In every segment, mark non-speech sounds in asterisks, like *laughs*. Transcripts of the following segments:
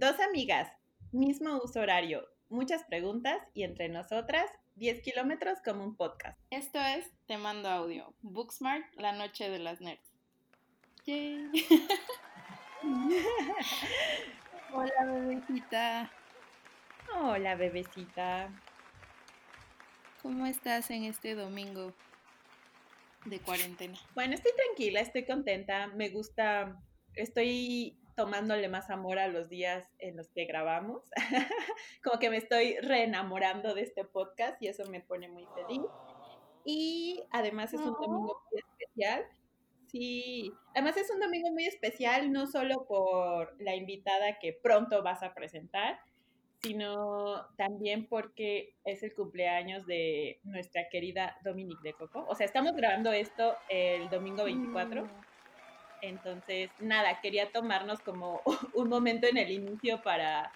Dos amigas, mismo uso horario, muchas preguntas y entre nosotras 10 kilómetros como un podcast. Esto es Te Mando Audio, Booksmart, la noche de las nerds. Yay. *laughs* Hola, bebecita. Hola, bebecita. ¿Cómo estás en este domingo de cuarentena? Bueno, estoy tranquila, estoy contenta. Me gusta, estoy tomándole más amor a los días en los que grabamos. *laughs* Como que me estoy reenamorando de este podcast y eso me pone muy feliz. Y además es un domingo muy especial. Sí, además es un domingo muy especial, no solo por la invitada que pronto vas a presentar, sino también porque es el cumpleaños de nuestra querida Dominique de Coco. O sea, estamos grabando esto el domingo 24. Entonces, nada, quería tomarnos como *laughs* un momento en el inicio para,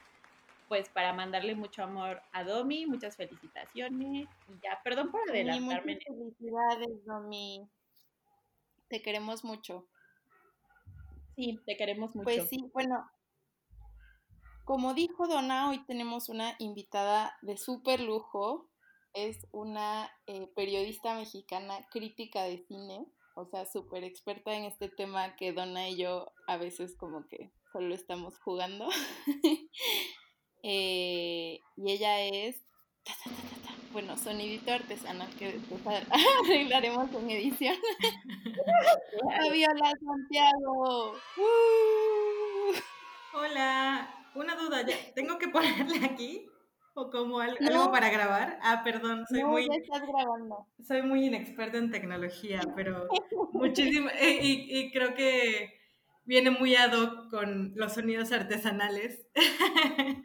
pues, para mandarle mucho amor a Domi, muchas felicitaciones. Y ya, perdón por adelantarme. muchas felicidades, Domi. Te queremos mucho. Sí, te queremos mucho. Pues sí, bueno, como dijo Donna, hoy tenemos una invitada de súper lujo. Es una eh, periodista mexicana crítica de cine o sea, súper experta en este tema que Donna y yo a veces como que solo estamos jugando. *laughs* Eh, y ella es, bueno, sonidito artesanal que después *laughs* arreglaremos en edición. *laughs* Fabiola Santiago. Hola, una duda, ¿tengo que ponerle aquí? O como algo, para grabar. Ah, perdón, soy muy. Soy muy inexperta en tecnología, pero *laughs* muchísimo. Eh, y, creo que viene muy ad hoc con los sonidos artesanales. *laughs*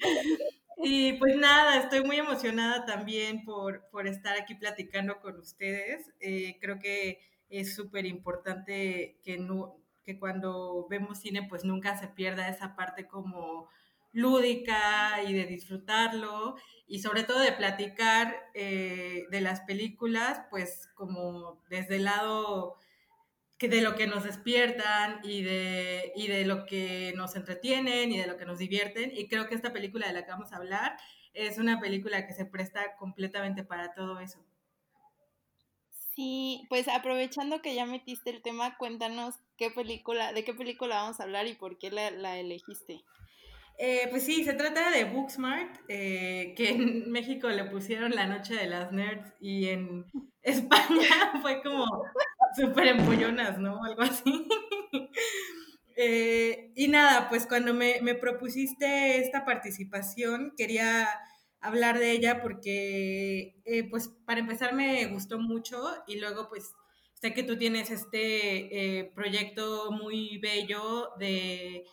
y pues nada, estoy muy emocionada también por, por estar aquí platicando con ustedes. Eh, creo que es súper importante que, no, que cuando vemos cine, pues nunca se pierda esa parte como lúdica y de disfrutarlo y sobre todo de platicar eh, de las películas, pues como desde el lado de lo que nos despiertan y de, y de lo que nos entretienen y de lo que nos divierten. Y creo que esta película de la que vamos a hablar es una película que se presta completamente para todo eso. Sí, pues aprovechando que ya metiste el tema, cuéntanos qué película, de qué película vamos a hablar y por qué la elegiste. Eh, pues sí, se trata de Booksmart, eh, que en *laughs* México le pusieron la noche de las nerds y en *laughs* España *laughs* fue como súper empollonas, ¿no? Algo así. Eh, y nada, pues cuando me, me, propusiste esta participación, quería hablar de ella porque, pues para empezar me gustó mucho y luego pues sé que tú tienes este proyecto muy bello de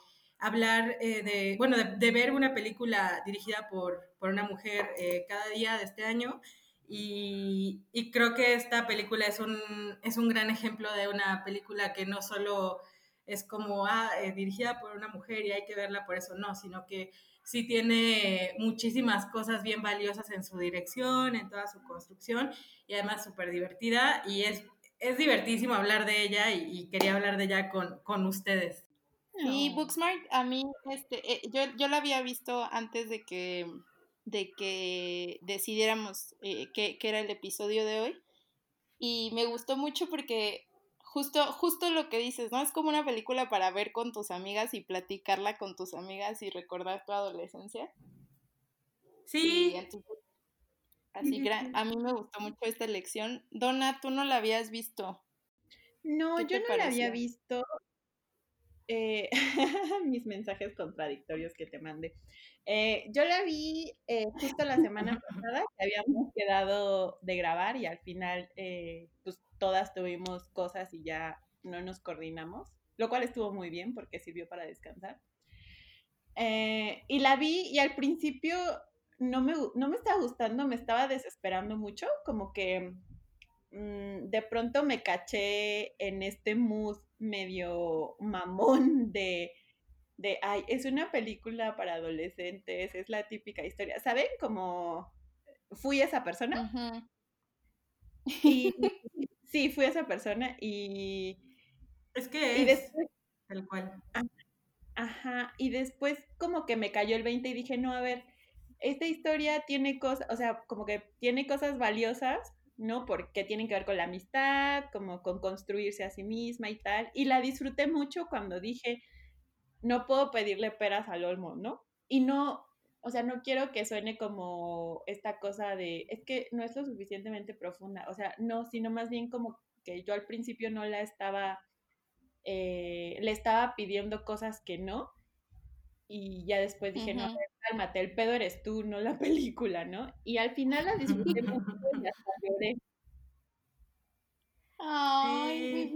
hablar eh, de, bueno, de, ver una película dirigida por, por una mujer eh, cada día de este año. Y, y, creo que esta película es un, es un gran ejemplo de una película que no solo es como ah, eh, dirigida por una mujer y hay que verla por eso, no, sino que sí tiene muchísimas cosas bien valiosas en su dirección, en toda su construcción y además súper divertida y es, es divertísimo hablar de ella y, y, quería hablar de ella con, con ustedes. Sí, Booksmart, a mí, este, eh, yo, yo la había visto antes de que, de que decidiéramos eh, qué, era el episodio de hoy. Y me gustó mucho porque justo, justo lo que dices, ¿no? Es como una película para ver con tus amigas y platicarla con tus amigas y recordar tu adolescencia. Sí. así, a mí me gustó mucho esta lección. Donna, tú no la habías visto. No, yo no la había visto. Eh, *laughs* mis mensajes contradictorios que te mandé. Eh, yo la vi eh, justo la semana *laughs* pasada, que habíamos quedado de grabar y al final, pues todas tuvimos cosas y ya no nos coordinamos, lo cual estuvo muy bien porque sirvió para descansar. y la vi y al principio no me, no me estaba gustando, me estaba desesperando mucho, como que mm, de pronto me caché en este mood medio mamón de, de, ay, es una película para adolescentes, es la típica historia. ¿Saben? Como fui esa persona. Y *laughs* sí, fui esa persona y... Es que es tal cual. Ajá, y después como que me cayó el 20 y dije, no, a ver, esta historia tiene cosas, o sea, como que tiene cosas valiosas, ¿no? Porque tienen que ver con la amistad, como con construirse a sí misma y tal. Y la disfruté mucho cuando dije, no puedo pedirle peras al olmo, ¿no? Y no, o sea, no quiero que suene como esta cosa de, es que no es lo suficientemente profunda, o sea, no, sino más bien como que yo al principio no la estaba, eh, le estaba pidiendo cosas que no, y ya después dije, no, cálmate, el pedo eres tú, no la *laughs* película, ¿no? Y al final la disfruté *laughs* mucho y hasta lloré. Ay,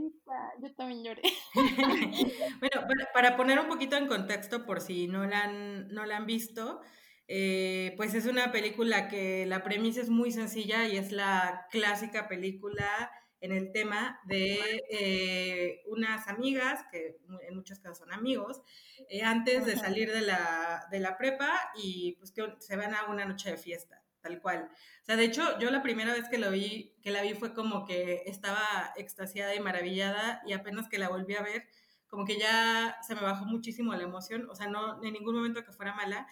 yo también lloré. *laughs* bueno, para, poner un poquito en contexto, por si no la han, no la han visto, eh, pues es una película que la premisa es muy sencilla y es la clásica película en el tema de eh, unas amigas, que en muchos casos son amigos, eh, antes de salir de la, de la prepa y pues que se van a una noche de fiesta, tal cual. O sea, de hecho, yo la primera vez que, lo vi, que la vi fue como que estaba extasiada y maravillada y apenas que la volví a ver, como que ya se me bajó muchísimo la emoción, o sea, no en ningún momento que fuera mala,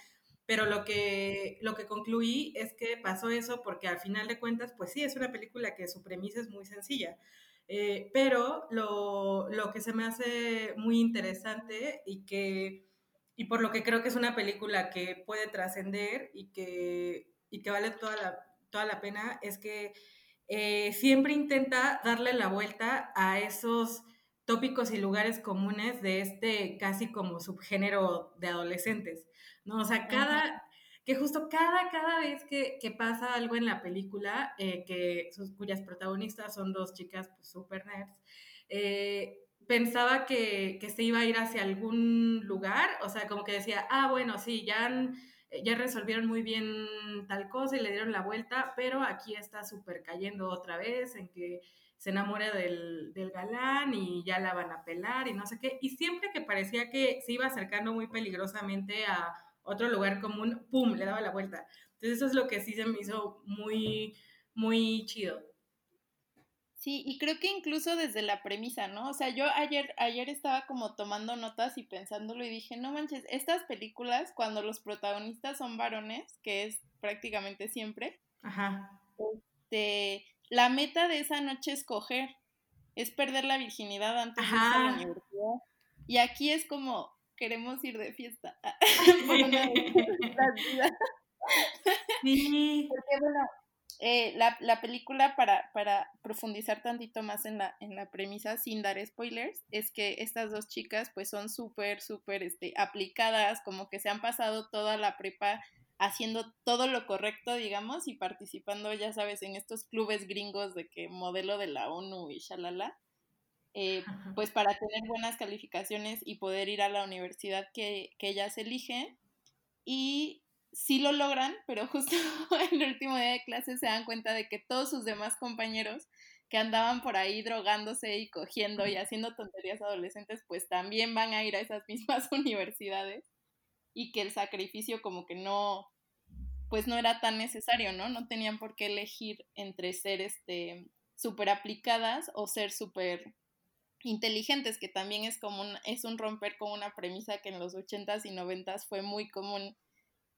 pero lo que, lo que concluí es que pasó eso porque al final de cuentas, pues sí, es una película que su premisa es muy sencilla, eh, pero lo, lo, que se me hace muy interesante y que y por lo que creo que es una película que puede trascender y que, y que vale toda la, toda la pena es que eh, siempre intenta darle la vuelta a esos tópicos y lugares comunes de este casi como subgénero de adolescentes. ¿No? O sea, cada, que justo cada, cada vez que, que pasa algo en la película, eh, que sus, cuyas protagonistas son dos chicas pues, super nerds, eh, pensaba que, que, se iba a ir hacia algún lugar, o sea, como que decía, ah, bueno, sí, ya, ya resolvieron muy bien tal cosa y le dieron la vuelta, pero aquí está súper cayendo otra vez en que se enamora del, del, galán y ya la van a pelar y no sé qué. Y siempre que parecía que se iba acercando muy peligrosamente a otro lugar común, ¡pum!, le daba la vuelta. Entonces eso es lo que sí se me hizo muy, muy chido. Sí, y creo que incluso desde la premisa, ¿no? O sea, yo ayer, ayer estaba como tomando notas y pensándolo y dije, no manches, estas películas, cuando los protagonistas son varones, que es prácticamente siempre, Ajá. Este, la meta de esa noche es coger, es perder la virginidad antes de ir a la universidad. Y aquí es como, queremos ir de fiesta. *laughs* *laughs* sí. Porque bueno, eh, la, la, película, para, para profundizar tantito más en la, en la premisa, sin dar spoilers, es que estas dos chicas pues son súper, súper este, aplicadas, como que se han pasado toda la prepa haciendo todo lo correcto, digamos, y participando, ya sabes, en estos clubes gringos de que modelo de la ONU y shalala. Eh, pues para tener buenas calificaciones y poder ir a la universidad que, que ellas eligen. Y sí lo logran, pero *laughs* justo en el último día de clase se dan cuenta de que todos sus demás compañeros que andaban por ahí drogándose y cogiendo y haciendo tonterías adolescentes, pues también van a ir a esas *laughs* mismas universidades y que el sacrificio como que no, pues no era tan necesario, ¿no? No tenían por qué elegir entre ser este súper aplicadas o ser súper inteligentes, que también es como un, es un romper con una premisa que en los 80s y 90s fue muy común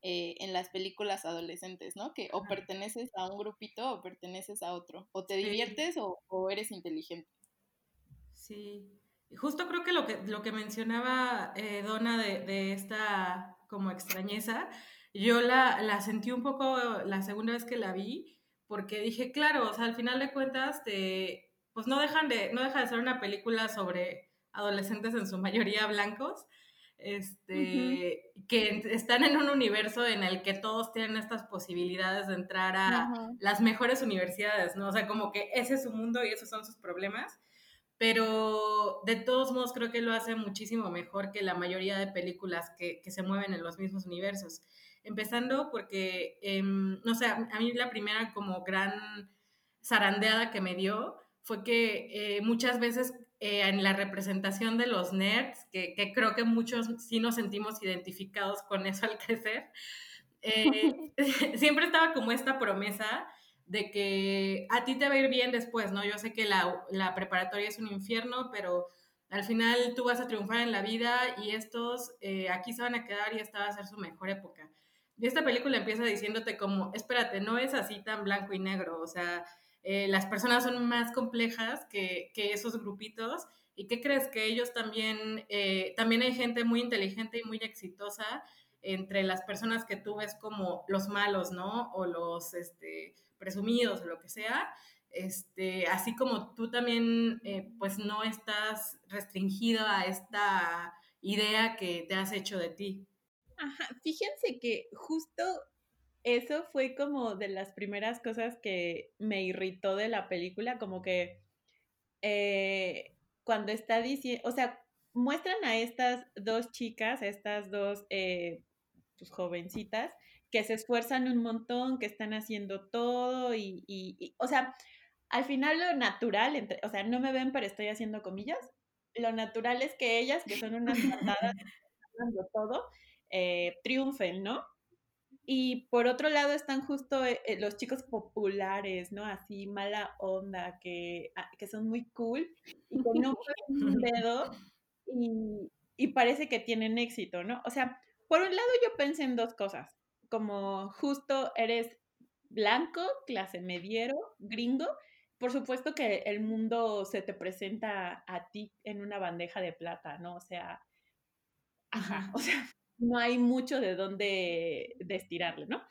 eh, en las películas adolescentes, ¿no? Que o perteneces a un grupito o perteneces a otro, o te diviertes o, eres inteligente. Sí, justo creo que lo que, lo que mencionaba eh, Donna de, de, esta como extrañeza, yo la, la sentí un poco la segunda vez que la vi, porque dije, claro, o sea, al final de cuentas te pues no dejan de, no deja de ser una película sobre adolescentes en su mayoría blancos, este, que están en un universo en el que todos tienen estas posibilidades de entrar a las mejores universidades, ¿no? O sea, como que ese es su mundo y esos son sus problemas, pero de todos modos creo que lo hace muchísimo mejor que la mayoría de películas que, que se mueven en los mismos universos. Empezando porque, em, no sé, a mí la primera como gran zarandeada que me dio fue que eh, muchas veces eh, en la representación de los nerds, que, creo que muchos sí nos sentimos identificados con eso al crecer, eh, *laughs* *laughs* siempre estaba como esta promesa de que a ti te va a ir bien después, ¿no? Yo sé que la, la preparatoria es un infierno, pero al final tú vas a triunfar en la vida y estos eh, aquí se van a quedar y esta va a ser su mejor época. Y esta película empieza diciéndote como, espérate, no es así tan blanco y negro, o sea, eh, las personas son más complejas que, que, esos grupitos. ¿Y qué crees? Que ellos también, eh, también hay gente muy inteligente y muy exitosa entre las personas que tú ves como los malos, ¿no? O los este, presumidos o lo que sea. Este, así como tú también, eh, pues no estás restringido a esta idea que te has hecho de ti. Ajá, fíjense que justo eso fue como de las primeras cosas que me irritó de la película, como que eh, cuando está diciendo, o sea, muestran a estas dos chicas, estas dos eh, pues, jovencitas, que se esfuerzan un montón, que están haciendo todo y, y, o sea, al final lo natural, entre, o sea, no me ven, pero estoy haciendo comillas, lo natural es que ellas, que son unas *laughs* matadas, todo, eh, triunfen, ¿no? Y por otro lado están justo eh, eh, los chicos populares, ¿no? Así mala onda, que, ah, que son muy cool y que no *laughs* un dedo y, y, parece que tienen éxito, ¿no? O sea, por un lado yo pensé en dos cosas, como justo eres blanco, clase mediero, gringo, por supuesto que el mundo se te presenta a ti en una bandeja de plata, ¿no? O sea, ajá, o sea, no hay mucho de dónde destirarle, ¿no?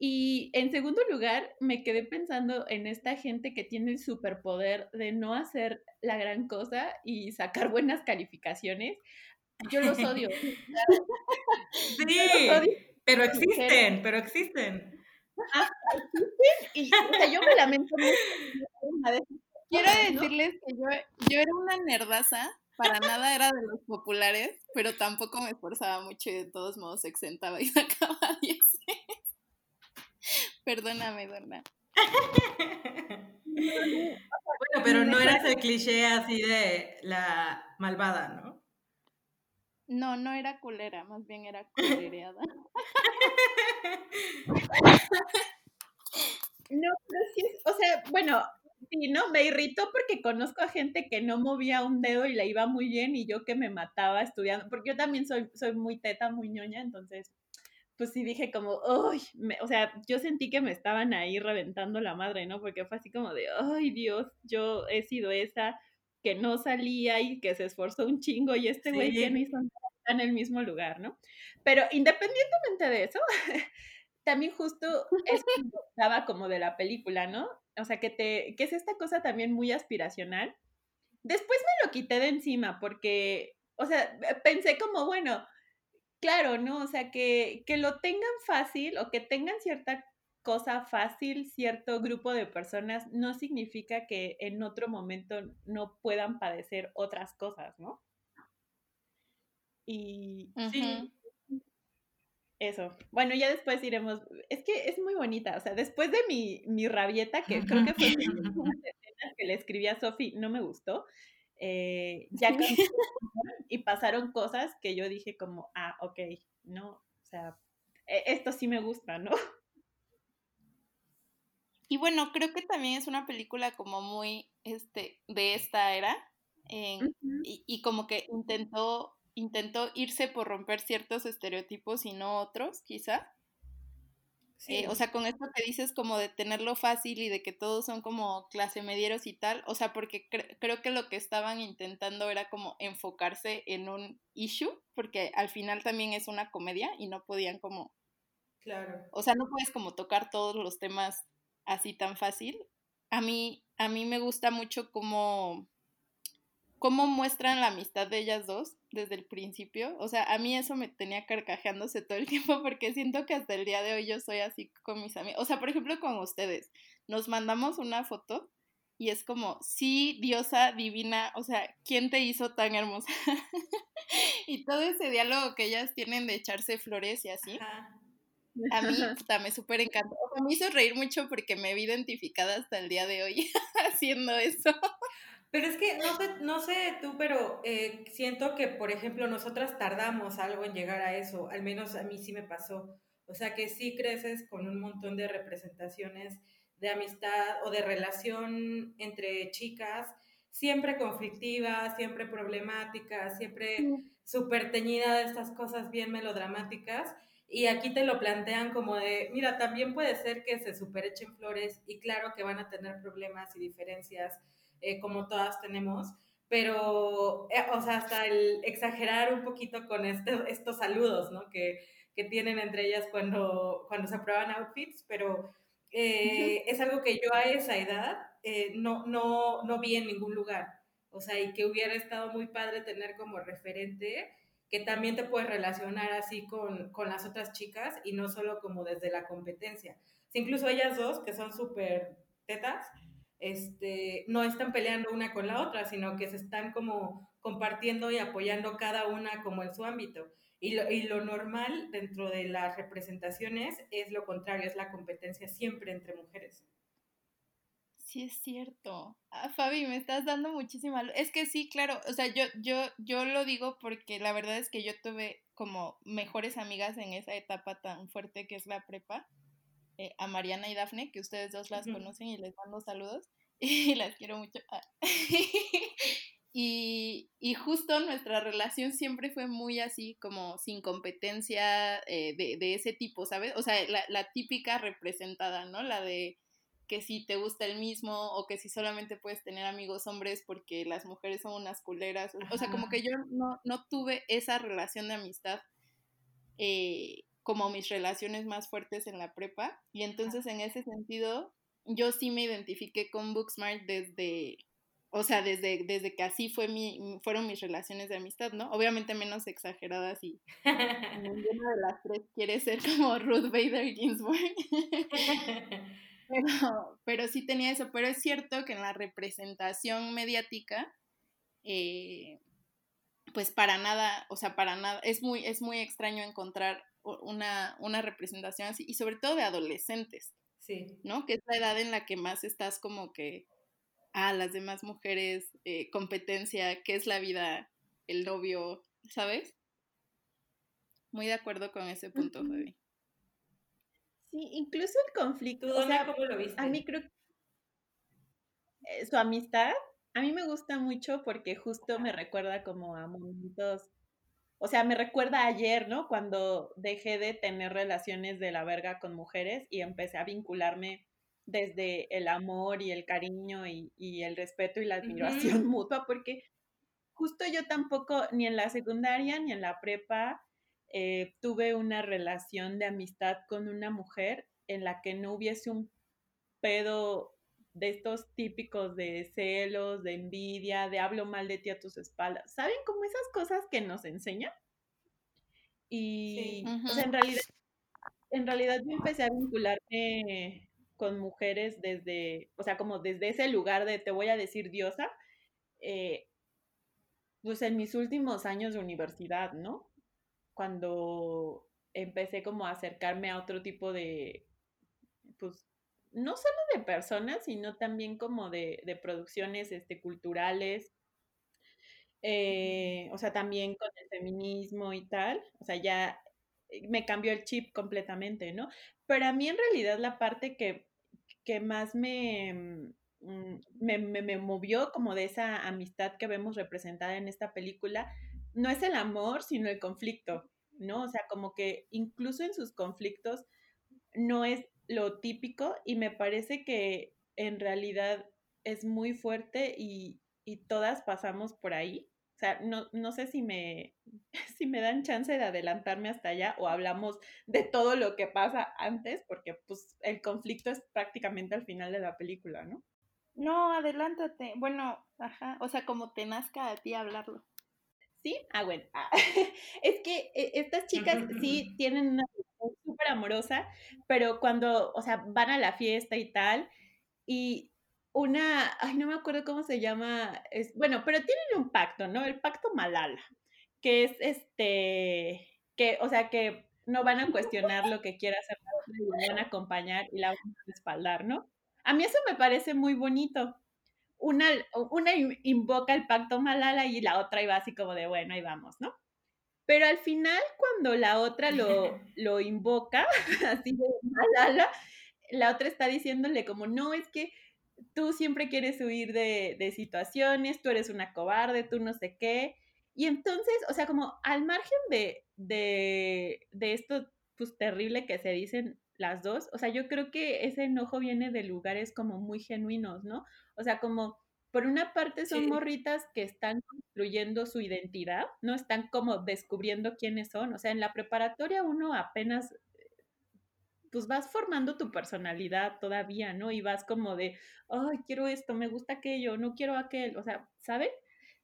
Y en segundo lugar, me quedé pensando en esta gente que tiene el superpoder de no hacer la gran cosa y sacar buenas calificaciones. Yo los odio. *laughs* *laughs* sí, pero existen, pero existen. Ah, existen y o sea, yo me lamento mucho. *laughs* Quiero decirles que yo, yo era una nerdaza para nada era de los populares, pero tampoco me esforzaba mucho y de todos modos se exentaba y *laughs* sacaba 10. Perdóname, Donna. bueno, pero no eras el cliché así de la malvada, ¿no? No, no era culera, más bien era culereada. *laughs* no, pero sí, o sea, bueno, Sí, no, me irritó porque conozco a gente que no movía un dedo y le iba muy bien y yo que me mataba estudiando, porque yo también soy, soy muy teta, muy ñoña, entonces, pues sí dije como, uy, o sea, yo sentí que me estaban ahí reventando la madre, ¿no? Porque fue así como de, ay Dios, yo he sido esa que no salía y que se esforzó un chingo y este güey que no hizo nada en el mismo lugar, ¿no? Pero independientemente de eso, *laughs* también justo eso estaba como de la película, ¿no? o sea, que, te, que es esta cosa también muy aspiracional. Después me lo quité de encima porque, o sea, pensé como, bueno, claro, ¿no? O sea, que, que lo tengan fácil o que tengan cierta cosa fácil, cierto grupo de personas, no significa que en otro momento no puedan padecer otras cosas, ¿no? Y sí, eso. Bueno, ya después iremos. Es que es muy bonita. O sea, después de mi, mi rabieta, que creo que fue una escenas que le escribí a Sofi, no me gustó. Eh, ya *laughs* y pasaron cosas que yo dije como, ah, ok, no, o sea, e, esto sí me gusta, ¿no? Y bueno, creo que también es una película como muy, este, de esta era, y, y, como que intentó intentó irse por romper ciertos estereotipos y no otros, quizá. Eh, o sea, con esto que dices como de tenerlo fácil y de que todos son como clase medieros y tal, o sea, porque creo que lo que estaban intentando era como enfocarse en un issue, porque al final también es una comedia y no podían como... Claro. O sea, no puedes como tocar todos los temas así tan fácil. A mí, a mí me gusta mucho como cómo muestran la amistad de ellas dos desde el principio. O sea, a mí eso me tenía carcajeándose todo el *laughs* tiempo porque siento que hasta el día de hoy yo soy así con mis amigos. O sea, por ejemplo, con ustedes. Nos mandamos una foto y es como, sí, diosa divina, o sea, ¿quién te hizo tan hermosa? *laughs* y todo ese diálogo que ellas tienen de echarse flores y así. A mí *laughs* puta, me súper encantó. me hizo reír mucho porque me vi identificada hasta el día de hoy haciendo eso. Pero es que no sé, no sé tú, pero eh, siento que, por ejemplo, nosotras tardamos algo en llegar a eso, al menos a mí sí me pasó. O sea que sí creces con un montón de representaciones de amistad o de relación entre chicas siempre conflictiva, siempre problemática, siempre súper teñida de estas cosas bien melodramáticas. Y aquí te lo plantean como de, mira, también puede ser que se superechen flores y claro que van a tener problemas y diferencias eh, como todas tenemos, pero, eh, o sea, hasta el exagerar un poquito con este, estos saludos, ¿no? Que, que, tienen entre ellas cuando, cuando se aprueban outfits, pero eh, es algo que yo a esa edad no, no, no vi en ningún lugar. O sea, y que hubiera estado muy padre tener como referente que también te puedes relacionar así con, con las otras chicas y no solo como desde la competencia. Si incluso ellas dos, que son súper tetas, este, no están peleando una con la otra, sino que se están como compartiendo y apoyando cada una como en su ámbito. Y lo, y lo normal dentro de las representaciones es lo contrario, es la competencia siempre entre mujeres. Sí, es cierto. Ah, Fabi, me estás dando muchísima Es que sí, claro, o sea, yo, yo, yo lo digo porque la verdad es que yo tuve como mejores amigas en esa etapa tan fuerte que es la prepa, eh, a Mariana y Dafne, que ustedes dos las conocen y les mando saludos *laughs* y las quiero mucho. Ah. *laughs* y, y, justo nuestra relación siempre fue muy así, como sin competencia eh, de, de, ese tipo, ¿sabes? O sea, la, la típica representada, ¿no? La de que si te gusta el mismo o que si solamente puedes tener amigos hombres porque las mujeres son unas culeras. O sea, como que yo no, no tuve esa relación de amistad eh, como mis relaciones más fuertes en la prepa. Y entonces en ese sentido, yo sí me identifiqué con Booksmart desde, o sea, desde, desde que así fue mi, fueron mis relaciones de amistad, ¿no? Obviamente menos exageradas y *laughs* ninguna de las tres quiere ser como Ruth Bader Ginsburg. *laughs* Pero, pero sí tenía eso, pero es cierto que en la representación mediática, eh, pues para nada, o sea, para nada, es muy, es muy extraño encontrar una, una representación así, y sobre todo de adolescentes, sí. ¿no? Que es la edad en la que más estás como que, a ah, las demás mujeres, eh, competencia, qué es la vida, el novio, ¿sabes? Muy de acuerdo con ese punto, Fabi. Sí, incluso el conflicto. o sea, ¿cómo lo viste? A mí creo que eh, su amistad, a mí me gusta mucho porque justo me recuerda como a momentos, o sea, me recuerda ayer, ¿no? Cuando dejé de tener relaciones de la verga con mujeres y empecé a vincularme desde el amor y el cariño y, y el respeto y la admiración *laughs* mutua, porque justo yo tampoco, ni en la secundaria ni en la prepa, eh, tuve una relación de amistad con una mujer en la que no hubiese un pedo de estos típicos de celos, de envidia, de hablo mal de ti a tus espaldas. ¿Saben como esas cosas que nos enseñan? Y en realidad, en realidad yo empecé a vincularme con mujeres desde, o sea, como desde ese lugar de te voy a decir diosa, eh, pues en mis últimos años de universidad, ¿no? cuando empecé como a acercarme a otro tipo de, pues, no solo de personas, sino también como de, producciones este, culturales, eh, o sea, también con el feminismo y tal, o sea, ya eh, me cambió el chip completamente, ¿no? Pero a mí en realidad la parte que, que más me, mm, me, me, movió como de esa amistad que vemos representada en esta película no es el amor, sino el conflicto, ¿no? O sea, como que incluso en sus conflictos no es lo típico y me parece que en realidad es muy fuerte y, todas pasamos por ahí. O sea, no, no sé si me, *laughs* si me dan chance de adelantarme hasta allá o hablamos de todo lo que pasa antes, porque pues el conflicto es prácticamente al final de la película, ¿no? No, adelántate. Bueno, ajá, o sea, como te nazca a ti hablarlo. ¿Sí? Ah, bueno. Ah, *laughs* es que eh, estas chicas sí tienen una amorosa, pero cuando, o sea, van a la fiesta y tal, y una, ay, no me acuerdo cómo se llama, es, bueno, pero tienen un pacto, ¿no? El pacto Malala, que es este, que, o sea, que no van a cuestionar lo que quiera hacer, la van a acompañar y la van a respaldar, ¿no? A mí eso me parece muy bonito, una, invoca el pacto Malala y la otra iba así como de, bueno, ahí vamos, ¿no? Pero al final, cuando la otra lo, *laughs* lo invoca, *laughs* así de Malala, la otra está diciéndole como, no, es que tú siempre quieres huir de, de situaciones, tú eres una cobarde, tú no sé qué. Y entonces, o sea, como al margen de, de, de esto pues terrible que se dicen las dos, o sea, yo creo que ese enojo viene de lugares como muy genuinos, ¿no? O sea, como por una parte son morritas que están construyendo su identidad, no están como descubriendo quiénes son, o sea, en la preparatoria uno apenas pues vas formando tu personalidad todavía, ¿no? Y vas como de, ay, quiero esto, me gusta aquello, no quiero aquel, o sea, ¿saben?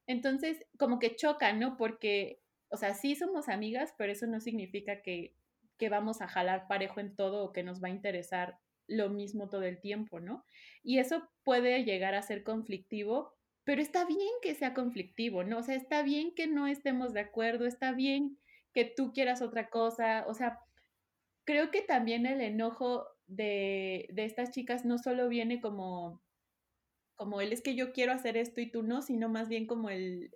Entonces, como que choca, ¿no? Porque, o sea, sí somos amigas, pero eso no significa que, que vamos a jalar parejo en todo o que nos va a interesar lo mismo todo el tiempo, ¿no? Y eso puede llegar a ser conflictivo, pero está bien que sea conflictivo, ¿no? O sea, está bien que no estemos de acuerdo, está bien que tú quieras otra cosa, o sea, creo que también el enojo de, de estas chicas no solo viene como, como el es que yo quiero hacer esto y tú no, sino más bien como el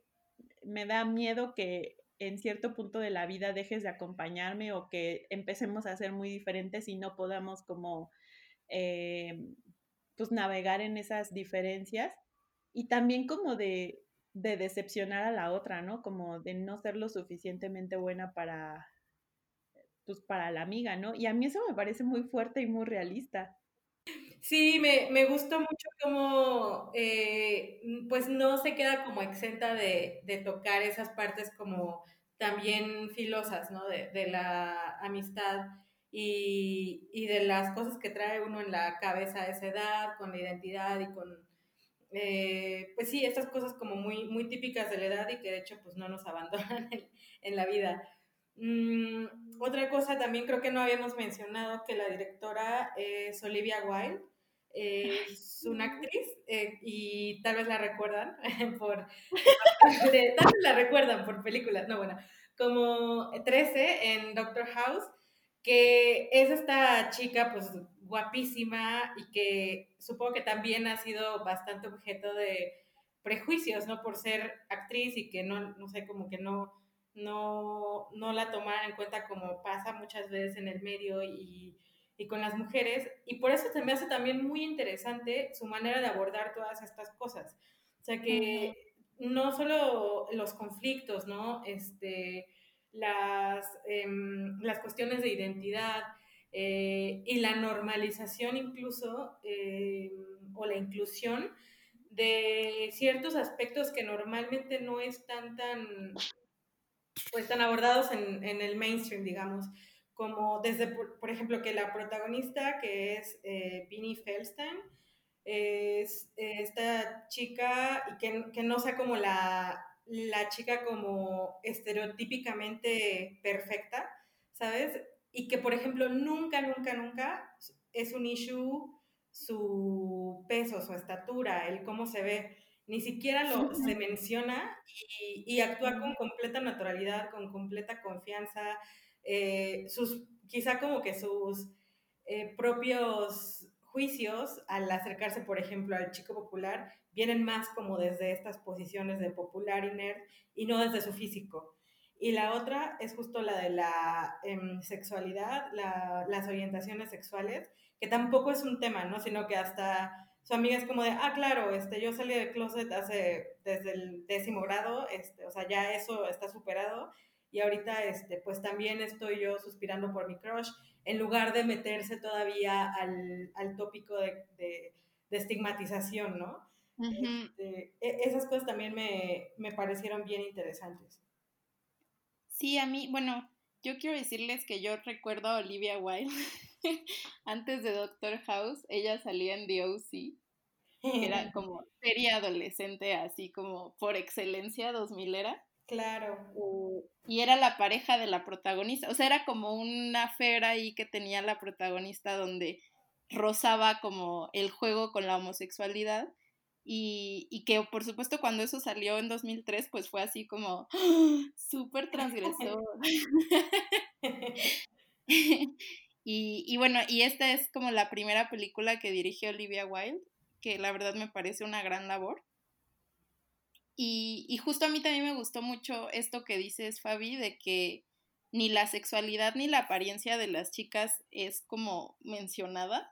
me da miedo que en cierto punto de la vida dejes de acompañarme o que empecemos a ser muy diferentes y no podamos como eh, pues navegar en esas diferencias y también como de, de decepcionar a la otra, ¿no? Como de no ser lo suficientemente buena para, pues para la amiga, ¿no? Y a mí eso me parece muy fuerte y muy realista. Sí, me, me gustó mucho cómo eh, pues no se queda como exenta de, de, tocar esas partes como también filosas, ¿no? De, de la amistad y, y, de las cosas que trae uno en la cabeza a esa edad, con la identidad y con, eh, pues sí, estas cosas como muy, muy típicas de la edad y que de hecho pues no nos *laughs* abandonan en, en la vida. Mm, otra cosa también creo que no habíamos mencionado que la directora es Olivia Wilde. es una actriz eh, y tal vez la recuerdan *laughs* por *laughs* tal vez la recuerdan por películas, no bueno, como 13 en Doctor House, que es esta chica pues guapísima y que supongo que también ha sido bastante objeto de prejuicios, ¿no? Por ser actriz y que no, no sé, como que no, no, no la tomaran en cuenta como pasa muchas veces en el medio y, y, con las mujeres. Y por eso se me hace también muy interesante su manera de abordar todas estas cosas. O sea que no solo los conflictos, ¿no? Este, las, em, las cuestiones de identidad eh, y la normalización incluso em, o la inclusión de ciertos aspectos que normalmente no están tan pues están abordados en, en, el mainstream, digamos, como desde, por, ejemplo, que la protagonista, que es eh, Vinnie Feldstein, es esta chica que, que, no sea como la, la chica como estereotípicamente perfecta, ¿sabes? Y que, por ejemplo, nunca, nunca, nunca es un issue su peso, su estatura, el cómo se ve. Ni siquiera lo se menciona y, actúa con completa naturalidad, con completa confianza, eh, sus, quizá como que sus eh, propios juicios al acercarse, por ejemplo, al chico popular, vienen más como desde estas posiciones de popular y nerd y no desde su físico. Y la otra es justo la de la em, sexualidad, las orientaciones sexuales, que tampoco es un tema, ¿no? Sino que hasta su amiga es como de, ah, claro, este, yo salí del closet hace, desde el décimo grado, este, o sea, ya eso está superado, y ahorita, este, pues también estoy yo suspirando por mi crush, en lugar de meterse todavía al, al tópico de, de, estigmatización, ¿no? Este, e, esas cosas también me, me parecieron bien interesantes. Sí, a mí, bueno, yo quiero decirles que yo recuerdo a Olivia Wilde *laughs* antes de Doctor House, ella salía en The O.C., era *laughs* como serie adolescente, así como por excelencia 2000 era. Claro. Y era la pareja de la protagonista, o sea, era como una fera ahí que tenía la protagonista donde rozaba como el juego con la homosexualidad. Y, y, que por supuesto cuando eso salió en 2003 pues fue así como ¡ah! súper transgresor. *laughs* *laughs* Y, bueno, y esta es como la primera película que dirigió Olivia Wilde, que la verdad me parece una gran labor. Y, y, justo a mí también me gustó mucho esto que dices, Fabi, de que ni la sexualidad ni la apariencia de las chicas es como mencionada.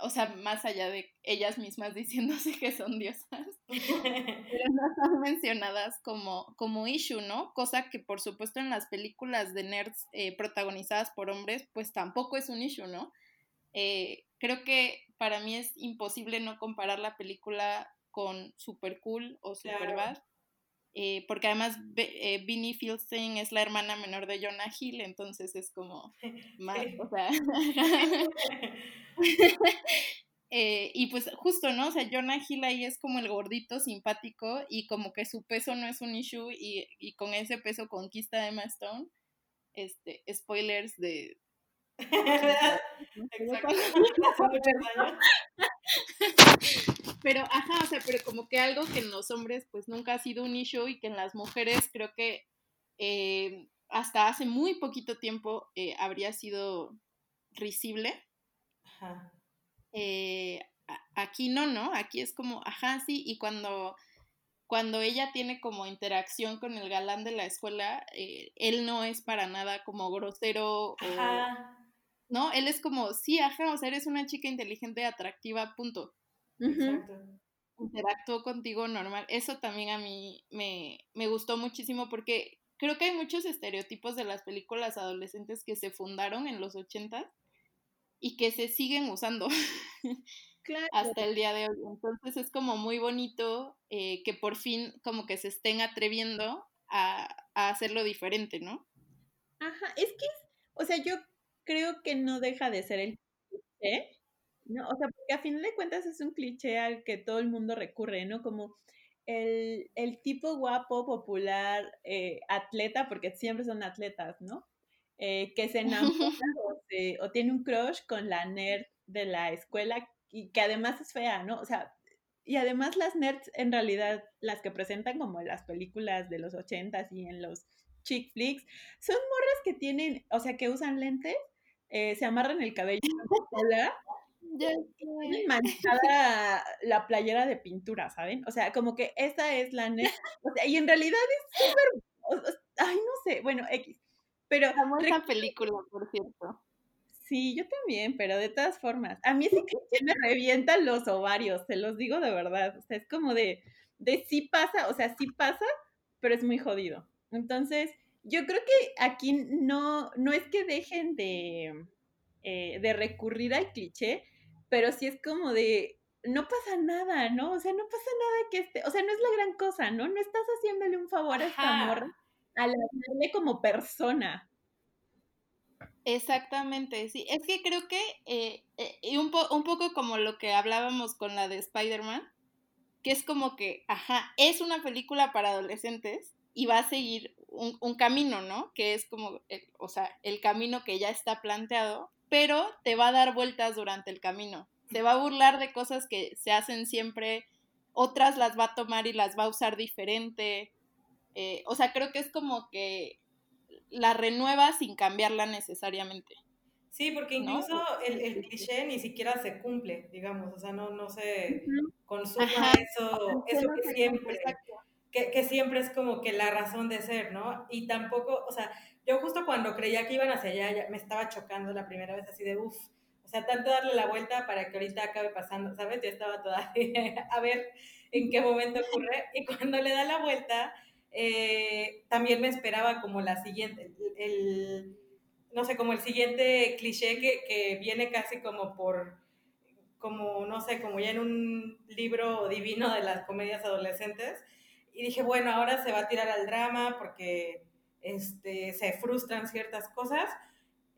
O sea, más allá de ellas mismas *laughs* diciéndose que son diosas, *laughs* pero no son mencionadas como, como issue, ¿no? Cosa que por supuesto en las películas de nerds eh, protagonizadas por hombres, pues tampoco es un issue, ¿no? Eh, creo que para mí es imposible no comparar la película con Super Cool o Super Bad. Eh, porque además eh, Vinnie Fieldstein es la hermana menor de Jonah Hill, entonces es como *laughs* más, o sea, *laughs* eh, y pues justo, ¿no? O sea, Jonah Hill ahí es como el gordito simpático y como que su peso no es un issue y, y con ese peso conquista a Emma Stone. Este, spoilers de... *laughs* Exacto. *laughs* *laughs* Pero, ajá, o sea, pero como que algo que en los hombres pues nunca ha sido un issue y que en las mujeres creo que eh, hasta hace muy poquito tiempo eh, habría sido risible. Ajá. Eh, aquí no, ¿no? Aquí es como, ajá, sí, y cuando, cuando ella tiene como interacción con el galán de la escuela, él no es para nada como grosero ajá. ¿No? Él es como, sí, ajá, o sea, eres una chica inteligente, atractiva, punto. Exacto. Interactuó contigo normal. Eso también a mí me, me gustó muchísimo porque creo que hay muchos estereotipos de las películas adolescentes que se fundaron en los 80 y que se siguen usando *laughs* hasta el día de hoy. Entonces es como muy bonito eh, que por fin como que se estén atreviendo a, a, hacerlo diferente, ¿no? Ajá, es que, o sea, yo creo que no deja de ser el no, o sea, porque a fin de cuentas es un cliché al que todo el mundo recurre, ¿no? Como el, tipo guapo, popular, eh, atleta, porque siempre son atletas, ¿no? Eh, que se *laughs* enamora o, tiene un crush con la nerd de la escuela y que además es fea, ¿no? O sea, y además las nerds en realidad, las que presentan como en las películas de los ochentas y en los chick flicks, son morras que tienen, o sea, que usan lentes, eh, se amarran el cabello la *laughs* tienen manchada la playera de pintura, ¿saben? O sea, como que esa es la net. O sea, y en realidad es súper. Ay, no sé. Bueno, X. Pero. Amo esa película, por cierto. Sí, yo también, pero de todas formas. A mí sí que *laughs* me revientan los ovarios, se los digo de verdad. O sea, es como de. De sí pasa, o sea, sí pasa, pero es muy jodido. Entonces, yo creo que aquí no, no es que dejen de, eh, de recurrir al cliché, pero sí es como de, no pasa nada, ¿no? O sea, no pasa nada que esté, o sea, no es la gran cosa, ¿no? No estás haciéndole un favor a esta morra al hablarle como persona. Exactamente, sí. Es que creo que, eh, eh un, un poco como lo que hablábamos con la de Spider-Man, que es como que, ajá, es una película para adolescentes y va a seguir un, un camino, ¿no? Que es como, o sea, el camino que ya está planteado, pero te va a dar vueltas durante el camino. Se va a burlar de cosas que se hacen siempre, otras las va a tomar y las va a usar diferente. Eh, o sea, creo que es como que la renueva sin cambiarla necesariamente. Sí, porque incluso el, cliché ni siquiera se cumple, digamos, o sea, no, no se consuma eso, eso que siempre, que, que, siempre es como que la razón de ser, ¿no? Y tampoco, o sea, yo justo cuando creía que iban hacia allá, me estaba chocando la primera vez así de, uff, o sea, tanto darle la vuelta para que ahorita acabe pasando, ¿sabes? Yo estaba toda *laughs* a ver en qué momento ocurre. Y cuando le da la vuelta, eh, también me esperaba como la siguiente, el, no sé, como el siguiente cliché que, que viene casi como por, como, no sé, como ya en un libro divino de las comedias adolescentes. Y dije, bueno, ahora se va a tirar al drama porque este, se frustran ciertas cosas.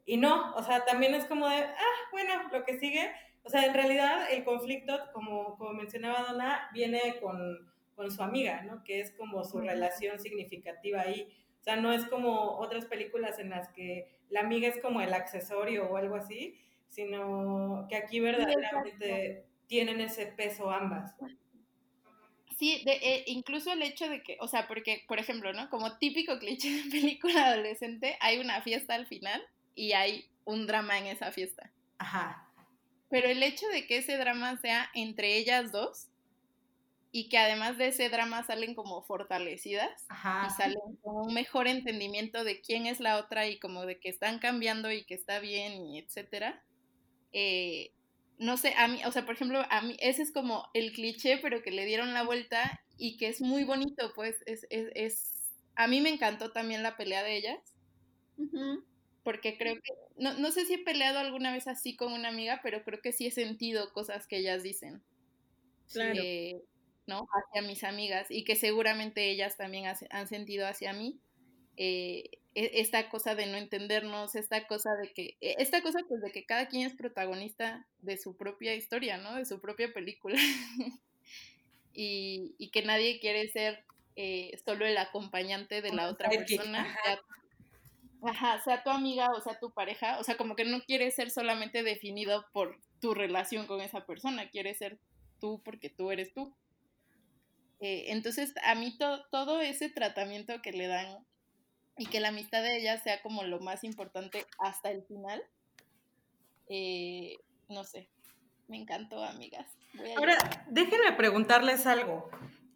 Y no, o sea, también es como de, ah, bueno, lo que sigue. O sea, en realidad el conflicto, como, como mencionaba Donna, viene con, con su amiga, ¿no? Que es como su relación significativa ahí. O sea, no es como otras películas en las que la amiga es como el accesorio o algo así, sino que aquí verdaderamente tienen ese peso ambas. Sí, de, eh, incluso el hecho de que, o sea, porque, por ejemplo, ¿no? Como típico cliché de *laughs* película adolescente, hay una fiesta al final y hay un drama en esa fiesta. Ajá. Pero el hecho de que ese drama sea entre ellas dos y que además de ese drama salen como fortalecidas y salen con un mejor entendimiento de quién es la otra y como de que están cambiando y que está bien y etcétera, eh, no sé, a mí, o sea, por ejemplo, a mí ese es como el cliché, pero que le dieron la vuelta y que es muy bonito, pues, es, es, es a mí me encantó también la pelea de ellas, porque creo que, no, no sé si he peleado alguna vez así con una amiga, pero creo que sí he sentido cosas que ellas dicen. Claro. Eh, ¿no? Hacia mis amigas y que seguramente ellas también han sentido hacia mí. Eh, esta cosa de no entendernos, esta cosa de que, e, esta cosa pues de que cada quien es protagonista de su propia historia, ¿no? De su propia película. *laughs* y, y, que nadie quiere ser eh, solo el acompañante de la otra persona. Sea, ajá, sea tu amiga o sea tu pareja, o sea, como que no quiere ser solamente definido por tu relación con esa persona, quiere ser tú porque tú eres tú. Eh, entonces, a mí todo ese tratamiento que le dan y que la amistad de ella sea como lo más importante hasta el final, eh, no sé, me encantó, amigas. Ahora, déjenme preguntarles algo.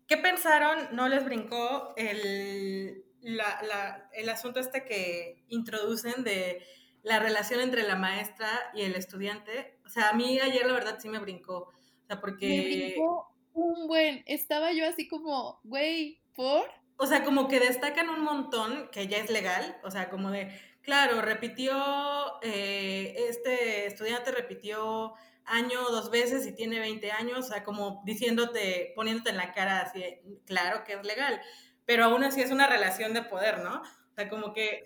¿Qué pensaron? ¿No les brincó el, el asunto este que introducen de la relación entre la maestra y el estudiante? O sea, a mí ayer la verdad sí me brincó. O sea, porque... Me brincó un buen, estaba yo así como, güey, ¿por? O sea, como que destacan un montón que ya es legal, o sea, como de, claro, repitió, eh, este estudiante repitió año dos veces y tiene 20 años, o sea, como diciéndote, poniéndote en la cara así, claro que es legal, pero aún así es una relación de poder, ¿no? O sea, como que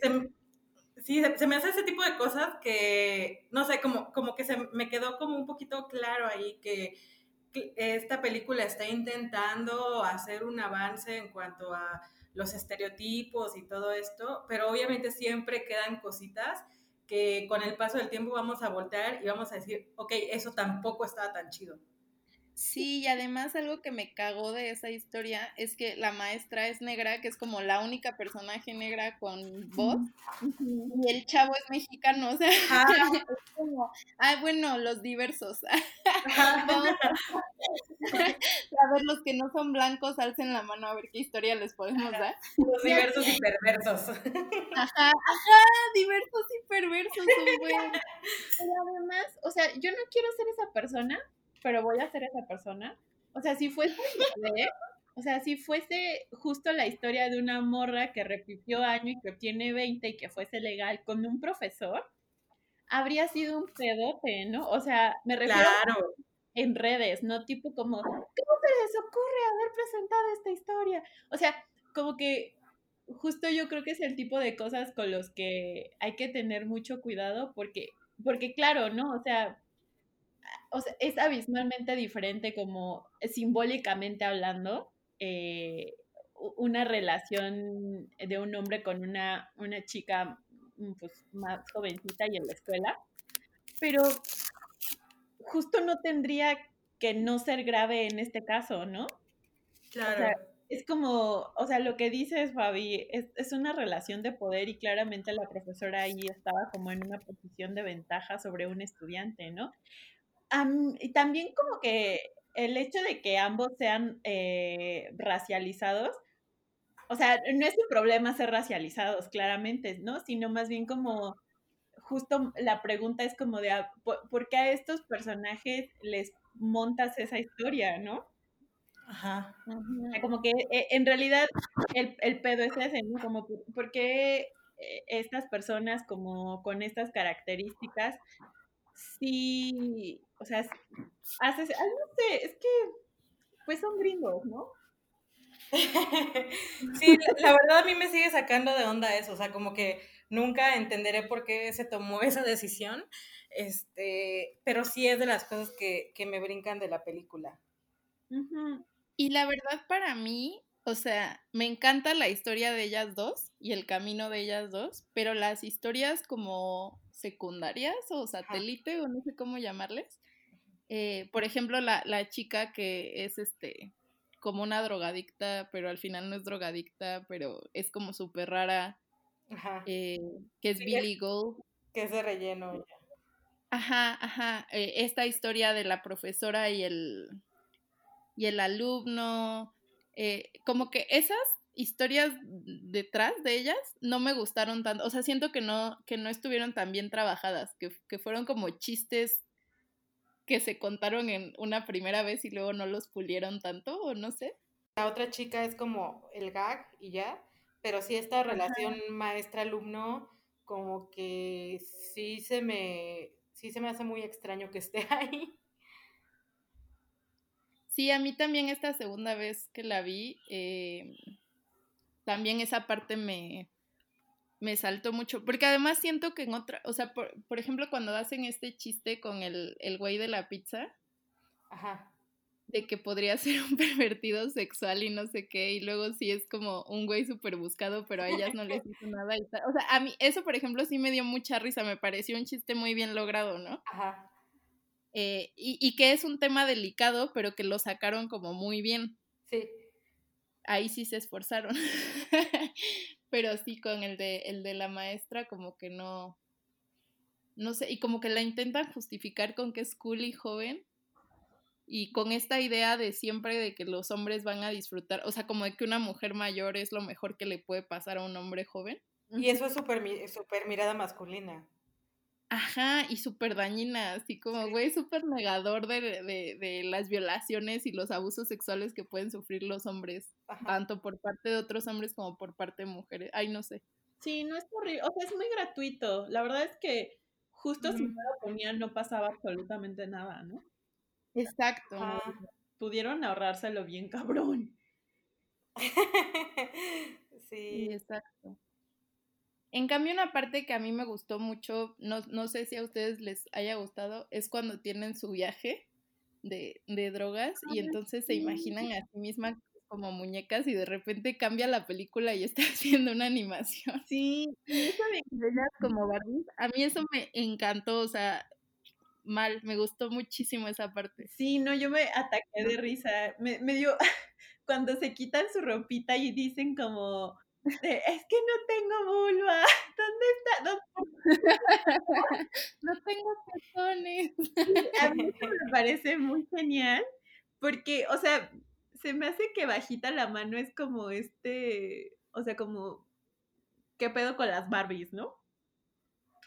sí, se, me hace ese tipo de cosas que, no sé, como, como que se me quedó como un poquito claro ahí que esta película está intentando hacer un avance en cuanto a los estereotipos y todo esto, pero obviamente siempre quedan cositas que con el paso del tiempo vamos a voltear y vamos a decir, ok, eso tampoco estaba tan chido. Sí, y además algo que me cagó de esa historia es que la maestra es negra, que es como la única personaje negra con voz, y el chavo es mexicano, o sea, *laughs* es como, ah, bueno, los diversos. *laughs* *laughs* a ver, los que no son blancos, alcen la mano a ver qué historia les podemos dar. Los diversos y perversos. Ajá, ajá, diversos y perversos son buenos. Pero además, o sea, yo no quiero ser esa persona, pero voy a ser esa persona. O sea, si fuese, o sea, si fuese justo la historia de una morra que repitió año y que tiene 20 y que fuese legal con un profesor, habría sido un pedote, ¿no? O sea, me refiero claro. en redes, no tipo como, ¿cómo se les ocurre haber presentado esta historia? O sea, como que justo yo creo que es el tipo de cosas con los que hay que tener mucho cuidado porque, porque claro, ¿no? O sea, o sea, es abismalmente diferente como simbólicamente hablando, eh, una relación de un hombre con una, una chica mm, pues, más jovencita y en la escuela, pero justo no tendría que no ser grave en este caso, ¿no? Claro. es como, o sea, lo que dices, Fabi, es, es, una relación de poder y claramente la profesora ahí estaba como en una posición de ventaja sobre un estudiante, ¿no? Y también como que el hecho de que ambos sean eh, racializados, o sea, no es un problema ser racializados, claramente, ¿no? Sino más bien como, justo la pregunta es como de, ah, ¿por, qué a estos personajes les montas esa historia, ¿no? Ajá. Como que eh, en realidad el, el, pedo es ese, ¿no? Como, ¿por qué eh, estas personas como con estas características sí, o sea, haces, no sé, es que, pues son gringos, ¿no? *laughs* sí, la, verdad a mí me sigue sacando de onda eso, o sea, como que nunca entenderé por qué se tomó *laughs* esa decisión, este, pero sí es de las cosas que, que me brincan de la película. Y la verdad para mí, o sea, me encanta la historia de ellas dos y el camino de ellas dos, pero las historias como secundarias o satélite o no sé cómo llamarles. Eh, por ejemplo, la, la, chica que es este como una drogadicta, pero al final no es drogadicta, pero es como súper rara, eh, que es Billy Gold. Que es de relleno. Ajá, ajá. Eh, esta historia de la profesora y el, y el alumno, como que esas historias detrás de ellas no me gustaron tanto, o sea, siento que no, que no estuvieron tan bien trabajadas, que, fueron como chistes que se contaron en una primera vez y luego no los pulieron tanto, o no sé. La otra chica es como el gag y ya, pero sí esta relación maestra-alumno, como que sí se me, sí se me hace muy extraño que esté *laughs* ahí. Sí, a mí también esta segunda vez que la vi, eh, también esa parte me, me saltó mucho, porque además siento que en otra, o sea, por, por ejemplo, cuando hacen este chiste con el, el güey de la pizza, Ajá. de que podría *laughs* ser un pervertido sexual y no sé qué, y luego sí es como un güey súper buscado, pero a ellas no les hizo nada y tal. O sea, a mí eso, por ejemplo, sí me dio mucha risa, me pareció un chiste muy bien logrado, ¿no? Ajá. Eh, y, y que es un tema delicado, pero que lo sacaron como muy bien. Sí. Ahí sí se esforzaron. *laughs* pero sí con el de, el de la maestra como que no, no sé, y como que la intentan justificar con que es cool y joven, y con esta idea de siempre de que los hombres van a disfrutar, o sea, como de que una mujer mayor es lo mejor que le puede pasar a un hombre joven. Y eso es súper super mirada masculina. Ajá, y súper dañina, así como, güey, súper negador de, de, de, las violaciones y los abusos sexuales que pueden sufrir los hombres, Ajá. tanto por parte de otros hombres como por parte de mujeres. Ay, no sé. Sí, no es horrible, o sea, es muy gratuito. La verdad es que justo mm. si no lo ponían no pasaba absolutamente nada, ¿no? Exacto. Ajá. Pudieron ahorrárselo bien cabrón. *laughs* sí. sí, exacto. En cambio, una parte que a mí me gustó mucho, no, no sé si a ustedes les haya gustado, es cuando tienen su viaje de, de drogas y entonces se imaginan a sí mismas como muñecas y de repente cambia la película y está *laughs* haciendo una animación. Sí, eso de como Barbie, a mí eso me encantó, o sea, mal, me gustó muchísimo esa parte. Sí, no, yo me ataqué de risa, me, me dio, *laughs* cuando se quitan su ropita y dicen como de, es que no tengo vulva. *laughs* ¿Dónde está? ¿Dónde? *laughs* no tengo pezones. *laughs* A mí me parece muy genial porque, o sea, se me hace que bajita la mano es como este, o sea, como, ¿qué pedo con las Barbies, no?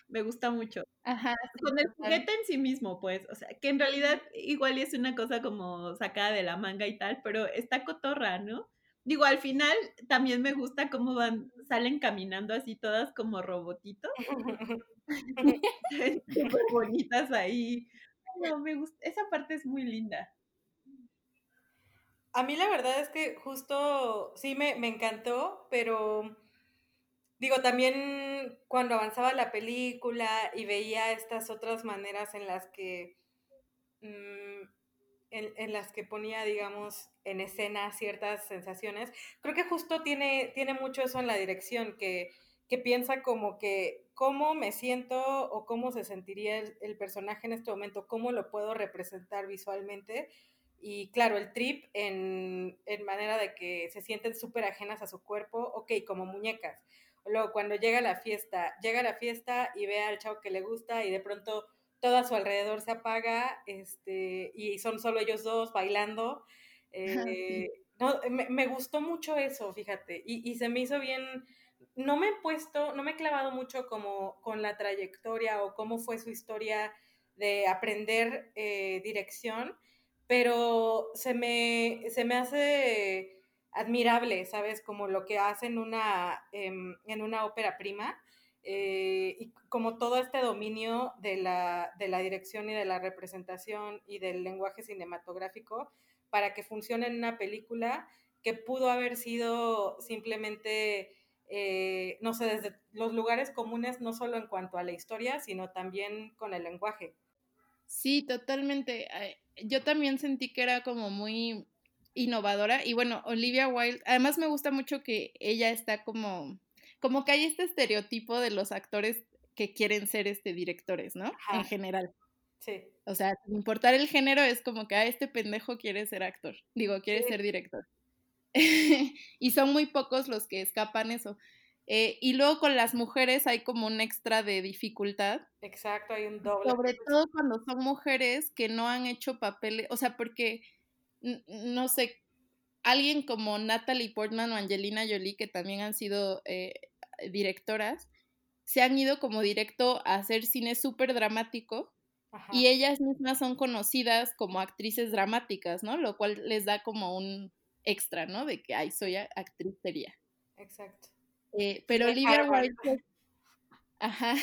Me gusta mucho. Ajá. Con el juguete en sí mismo, pues, o sea, que en realidad igual es una cosa como sacada de la manga y tal, pero está cotorra, ¿no? Digo, al final también me gusta cómo van, salen caminando así todas como robotitos. *laughs* *laughs* Súper bonitas ahí. No, me gusta, esa parte es muy linda. A mí la verdad es que justo sí me, me encantó, pero digo, también cuando avanzaba la película y veía estas otras maneras en las que mmm, en, las que ponía, digamos, en escena ciertas sensaciones. Creo que justo tiene, tiene mucho eso en la dirección, que, que piensa como que cómo me siento o cómo se sentiría el, personaje en este momento, cómo lo puedo representar visualmente. Y claro, el trip en, en manera de que se sienten súper ajenas a su cuerpo, ok, como muñecas. Luego, cuando llega la fiesta, llega la fiesta y ve al chavo que le gusta y de pronto todo a su alrededor se apaga este, y son solo ellos dos bailando. Eh, sí. no, me, me, gustó mucho eso, fíjate, y, y, se me hizo bien, no me he puesto, no me he clavado mucho como con la trayectoria o cómo fue su historia de aprender eh, dirección, pero se me, se me hace admirable, ¿sabes? Como lo que hacen una, eh, en una ópera prima eh, y como todo este dominio de la, de la dirección y de la representación y del lenguaje cinematográfico para que funcione en una película que pudo haber sido simplemente, eh, no sé, desde los lugares comunes, no solo en cuanto a la historia, sino también con el lenguaje. Sí, totalmente. Yo también sentí que era como muy innovadora y bueno, Olivia Wilde, además me gusta mucho que ella está como como que hay este estereotipo de los actores que quieren ser este directores, ¿no? Ajá. En general. Sí. O sea, sin importar el género, es como que a ah, este pendejo quiere ser actor. Digo, quiere sí. ser director. *laughs* y son muy pocos los que escapan eso. Eh, y luego con las mujeres hay como un extra de dificultad. Exacto, hay un doble. Sobre todo cuando son mujeres que no han hecho papeles, o sea, porque, no sé, alguien como Natalie Portman o Angelina Jolie, que también han sido eh, directoras, se han ido como directo a hacer cine súper dramático Y ellas mismas son conocidas como actrices dramáticas, ¿no? Lo cual les da como un extra, ¿no? De que, ay, soy actriz seria. Exacto. Eh, pero Olivia Wilde, *laughs* ajá,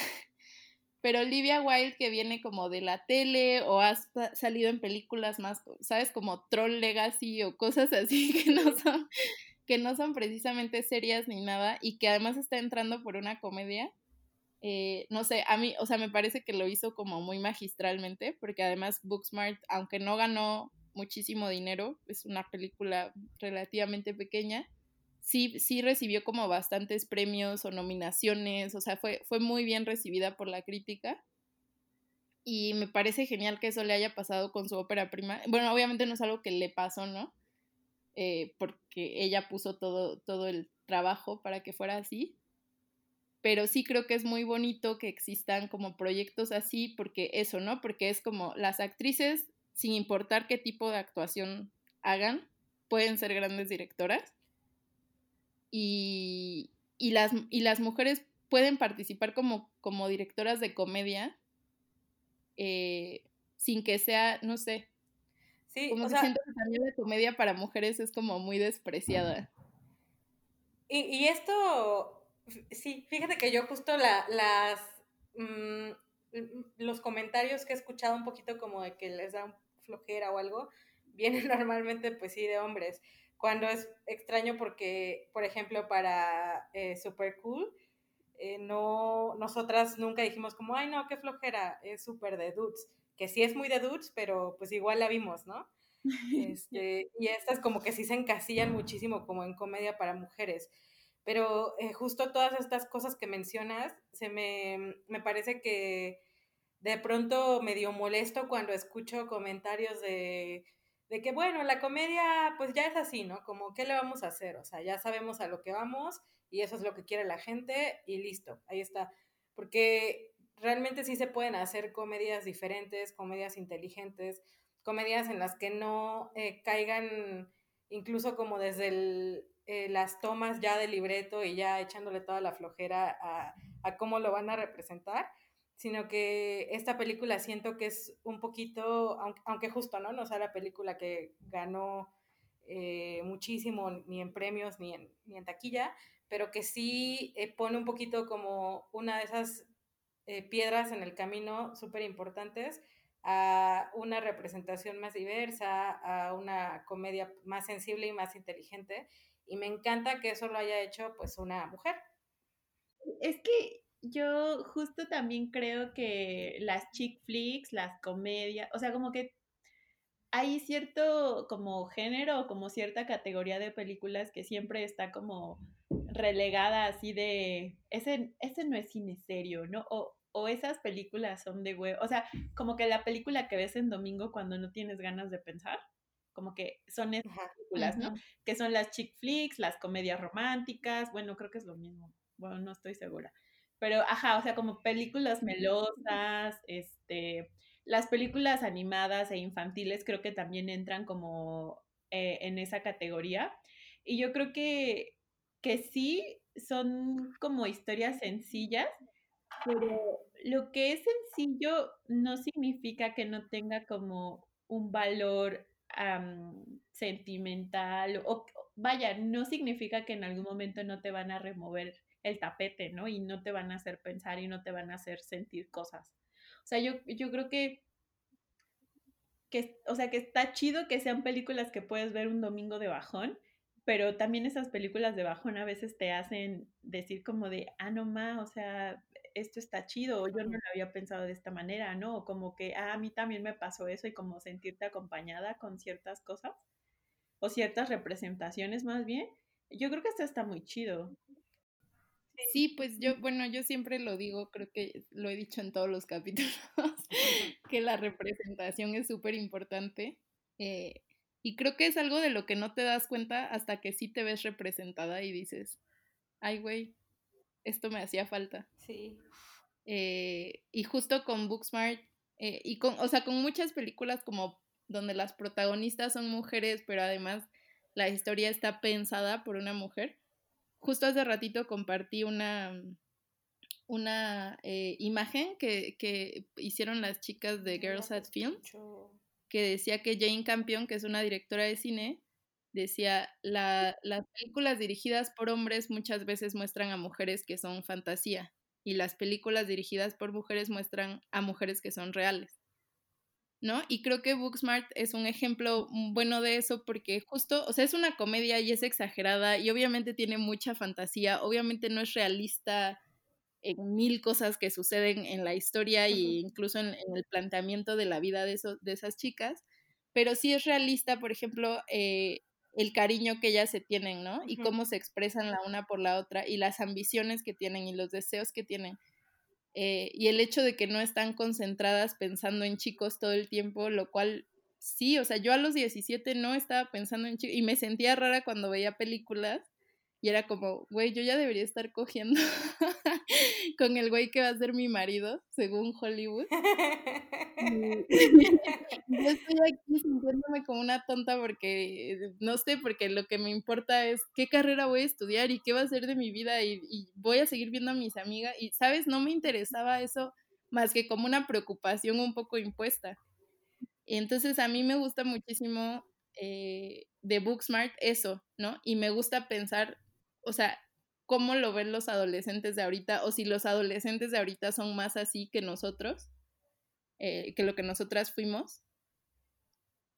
pero Olivia Wilde que viene como de la tele o ha salido en películas más, ¿sabes? Como Troll Legacy o cosas así *laughs* que no son, que no son precisamente serias ni nada y que además está entrando por una comedia. Eh, no sé, a mí, o sea, me parece que lo hizo como muy magistralmente, porque además Booksmart, aunque no ganó muchísimo dinero, es una película relativamente pequeña, sí, sí recibió como bastantes premios o nominaciones, o sea, fue, fue muy bien recibida por la crítica. Y me parece genial que eso le haya pasado con su ópera prima. Bueno, obviamente no es algo que le pasó, ¿no? Eh, porque ella puso todo, todo el trabajo para que fuera así. Pero sí creo que es muy bonito que existan como proyectos así, porque eso, ¿no? Porque es como las actrices, sin importar qué tipo de actuación hagan, pueden ser grandes directoras y, las, y las mujeres pueden participar como, como directoras de comedia eh, sin que sea, no sé. Sí, como que siento que también la comedia para mujeres es como muy despreciada. Y, y esto, sí, fíjate que yo justo la, las, mm, los comentarios que he escuchado un poquito como de que les da flojera o algo, *laughs* vienen normalmente pues sí de hombres cuando es extraño porque, por ejemplo, para eh, Super Cool, eh, no, nosotras nunca dijimos como, ay, no, qué flojera, es súper de dudes, que sí es muy de dudes, pero pues igual la vimos, ¿no? *laughs* Este, y estas como que sí se encasillan muchísimo como en comedia para mujeres. Pero eh, justo todas estas cosas que mencionas, se me, me parece que de pronto medio molesto cuando escucho comentarios de de que, bueno, la comedia pues ya es así, ¿no? Como, ¿qué le vamos a hacer? O sea, ya sabemos a lo que vamos y eso es lo que quiere la gente y listo, ahí está. Porque realmente sí se pueden hacer comedias diferentes, comedias inteligentes, comedias en las que no eh, caigan incluso como desde eh, las tomas ya del libreto y ya echándole toda la flojera a, cómo lo van a representar, sino que esta película siento que es un poquito, aunque, justo, ¿no? No sea la película que ganó eh, muchísimo ni en premios ni en, ni en taquilla, pero que sí pone un poquito como una de esas eh, piedras en el camino súper importantes a una representación más diversa, a una comedia más sensible y más inteligente. Y me encanta que eso lo haya hecho pues una mujer. Es que yo justo también creo que las chick flicks, las comedias, o sea, como que hay cierto como género, como cierta categoría de películas que siempre está como relegada así de, ese, ese no es cine serio, ¿no? O esas películas son de huevo, o sea, como que la película que ves en domingo cuando no tienes ganas de pensar, como que son esas películas, ¿no? Que son las chick flicks, las comedias románticas, bueno, creo que es lo mismo, bueno, no estoy segura pero, ajá, o sea, como películas melosas, este, las películas animadas e infantiles creo que también entran como eh, en esa categoría. Y yo creo que, que sí son como historias sencillas, pero lo que es sencillo no significa que no tenga como un valor sentimental o vaya, no significa que en algún momento no te van a remover el tapete, ¿no? Y no te van a hacer pensar y no te van a hacer sentir cosas. O sea, yo, yo creo que, que, o sea, que está chido que sean películas que puedes ver un domingo de bajón, pero también esas películas de bajón a veces te hacen decir como de, ah, no ma, o sea, esto está chido, o yo no lo había pensado de esta manera, ¿no? Como que, ah, a mí también me pasó eso y como sentirte acompañada con ciertas cosas o ciertas representaciones más bien. Yo creo que esto está muy chido. Sí, pues yo, bueno, yo siempre lo digo, creo que lo he dicho en todos los *laughs* capítulos, *laughs* que la representación es súper importante. Eh, y creo que es algo de lo que no te das cuenta hasta que sí te ves representada y dices, ay, güey, esto me hacía falta. Sí. Eh, y justo con Booksmart, eh, y con, o sea, con muchas películas como donde las protagonistas son mujeres, pero además la historia está pensada por una mujer justo hace ratito compartí una, una eh, imagen que, que, hicieron las chicas de Girls at Films, que decía que Jane Campion, que es una directora de cine, decía, la, las películas dirigidas por hombres muchas veces muestran a mujeres que son fantasía y las películas dirigidas por mujeres muestran a mujeres que son reales. ¿No? Y creo que Booksmart es un ejemplo bueno de eso porque justo, o sea, es una comedia y es exagerada y obviamente tiene mucha fantasía, obviamente no es realista en mil cosas que suceden en la historia e incluso en, el planteamiento de la vida de, de esas chicas, pero sí es realista, por ejemplo, eh, el cariño que ellas se tienen, ¿no? Y cómo se expresan la una por la otra y las ambiciones que tienen y los deseos que tienen. Eh, y el hecho de que no están concentradas pensando en chicos todo el tiempo, lo cual sí, o sea, yo a los 17 no estaba pensando en chicos y me sentía rara cuando veía películas y era como, güey, yo ya debería estar cogiendo *laughs* *laughs* con el güey que va a ser mi marido, según Hollywood. *laughs* *laughs* yo estoy aquí sintiéndome como una tonta porque, no sé, porque lo que me importa es qué carrera voy a estudiar y qué va a ser de mi vida y, y voy a seguir viendo a mis amigas. Y, ¿sabes? No me interesaba eso más que como una preocupación un poco impuesta. Y entonces a mí me gusta muchísimo eh, de Booksmart eso, ¿no? Y me gusta pensar o sea, cómo lo ven los adolescentes de ahorita o si los adolescentes de ahorita son más así que nosotros, eh, que lo que nosotras fuimos.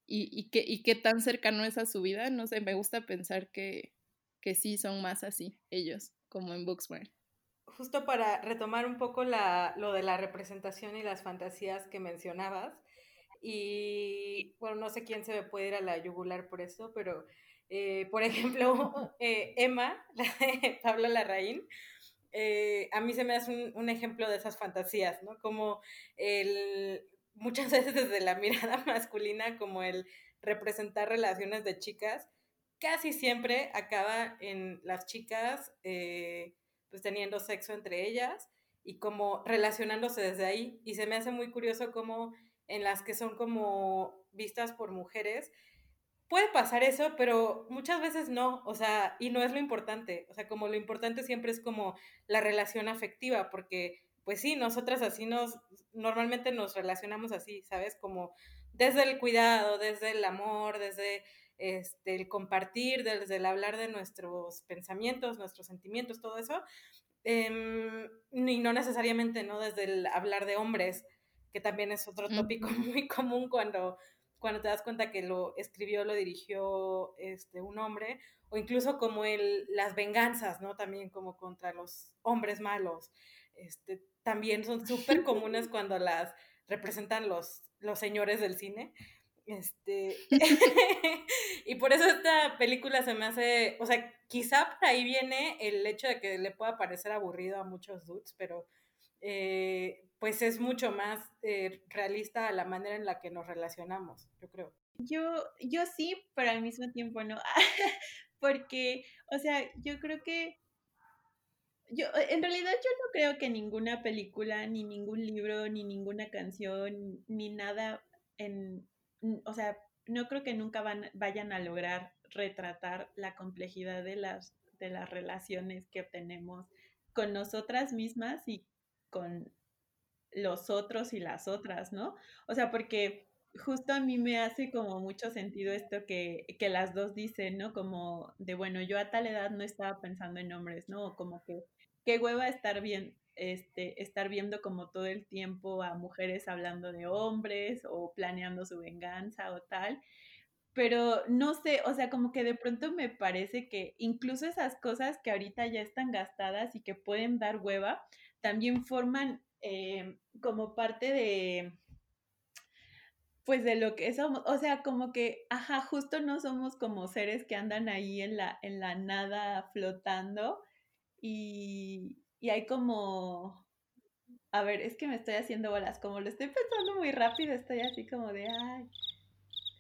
Y, y, qué, y qué tan cercano es a su vida, no sé, me gusta pensar que, que sí son más así ellos, como en Booksmart. Justo para retomar un poco la, lo de la representación y las fantasías que mencionabas, y bueno, no sé quién se me puede ir a la yugular por eso, pero eh, por *laughs* ejemplo, eh, Emma, la *laughs* de Pablo Larraín, eh, a mí se me hace un, ejemplo de esas fantasías, ¿no? Como el, muchas *laughs* veces desde la mirada masculina, como el representar relaciones de chicas, casi siempre acaba en las chicas pues teniendo sexo entre ellas y como relacionándose desde ahí. Y se me hace muy curioso como en las que son como vistas por mujeres, puede pasar eso, pero muchas veces no, o sea, y no es lo importante, o sea, como lo importante siempre es como la relación afectiva, porque pues sí, nosotras así nos, normalmente nos relacionamos así, ¿sabes? Como desde el cuidado, desde el amor, desde este, el compartir, desde el hablar de nuestros pensamientos, nuestros sentimientos, todo eso, em, y no necesariamente, ¿no? Desde el hablar de hombres, que también es otro tópico *laughs* muy común cuando cuando te das cuenta que lo escribió, lo dirigió este, un hombre, o incluso como el, las venganzas, ¿no? También como contra los hombres malos, este, también son súper comunes *laughs* cuando las representan los, los señores del cine. Este, *laughs* *laughs* y por eso esta película se me hace, o sea, quizá por ahí viene el hecho de que le pueda parecer aburrido a muchos dudes, pero eh, pues es mucho más eh, realista a la manera en la que nos relacionamos, yo creo. Yo, yo sí, pero al mismo tiempo no, *laughs* porque, o sea, yo creo que, yo, en realidad yo no creo que ninguna película, ni ningún libro, ni ninguna canción, ni nada, en, o sea, no creo que nunca van, vayan a lograr retratar la complejidad de las, de las relaciones que obtenemos con nosotras mismas y con los otros y las otras, ¿no? O sea, porque justo a mí me hace como mucho sentido esto que, que, las dos dicen, ¿no? Como de, bueno, yo a tal edad no estaba pensando en hombres, ¿no? Como que, qué hueva estar bien, este, estar viendo como todo el tiempo a mujeres hablando de hombres o planeando su venganza o tal. Pero no sé, o sea, como que de pronto me parece que incluso esas cosas que ahorita ya están gastadas y que pueden dar hueva, también forman eh, como parte de, pues de lo que somos, o sea, como que, ajá, justo no somos como seres que andan ahí en la, en la nada flotando y, y hay como, a ver, es que me estoy haciendo bolas, como lo estoy pensando muy rápido, estoy así como de, ay,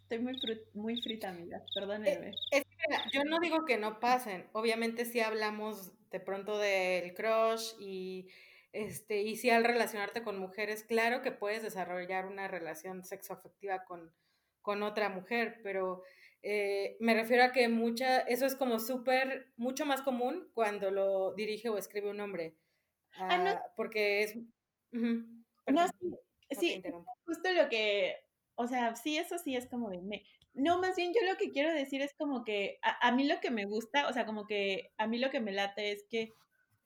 estoy muy, muy frita, amiga, perdónenme. Eh, es, que, yo no digo que no pasen, obviamente si hablamos de pronto del crush y este, y si al relacionarte con mujeres, claro que puedes desarrollar una relación sexoafectiva con, con otra mujer, pero eh, me refiero a que mucha, eso es como súper, mucho más común cuando lo dirige o escribe un hombre. ah, no. porque es... No, sí, justo lo que, o sea, sí, eso sí es como de... Me, no, más bien yo lo que quiero decir es como que a, a mí lo que me gusta, o sea, como que a mí lo que me late es que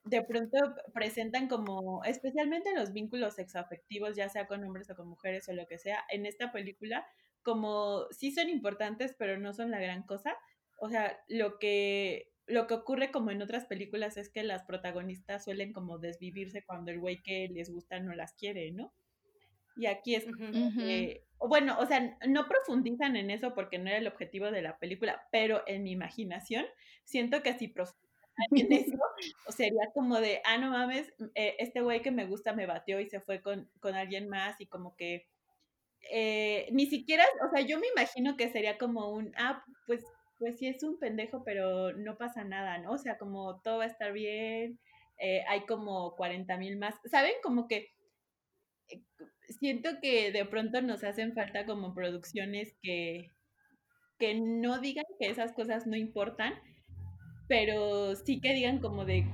de pronto presentan como, especialmente los vínculos sexoafectivos, ya sea con hombres o con mujeres o lo que sea, en esta película, como sí son importantes, pero no son la gran cosa. O sea, lo que, lo que ocurre como en otras películas es que las protagonistas suelen como desvivirse cuando el güey que les gusta no las quiere, ¿no? Y aquí es bueno, o sea, no profundizan en eso porque no era el objetivo de la película, pero en mi imaginación siento que si profundizan *laughs* en eso, o sería como de, ah, no mames, eh, este güey que me gusta me batió y se fue con, con alguien más y como que eh, ni siquiera, o sea, yo me imagino que sería como un, ah, pues, pues sí es un pendejo, pero no pasa nada, ¿no? O sea, como todo va a estar bien, eh, hay como 40 mil más, ¿saben? Como que siento que de pronto nos hacen falta como producciones que, que no digan que esas cosas no importan, pero sí que digan como de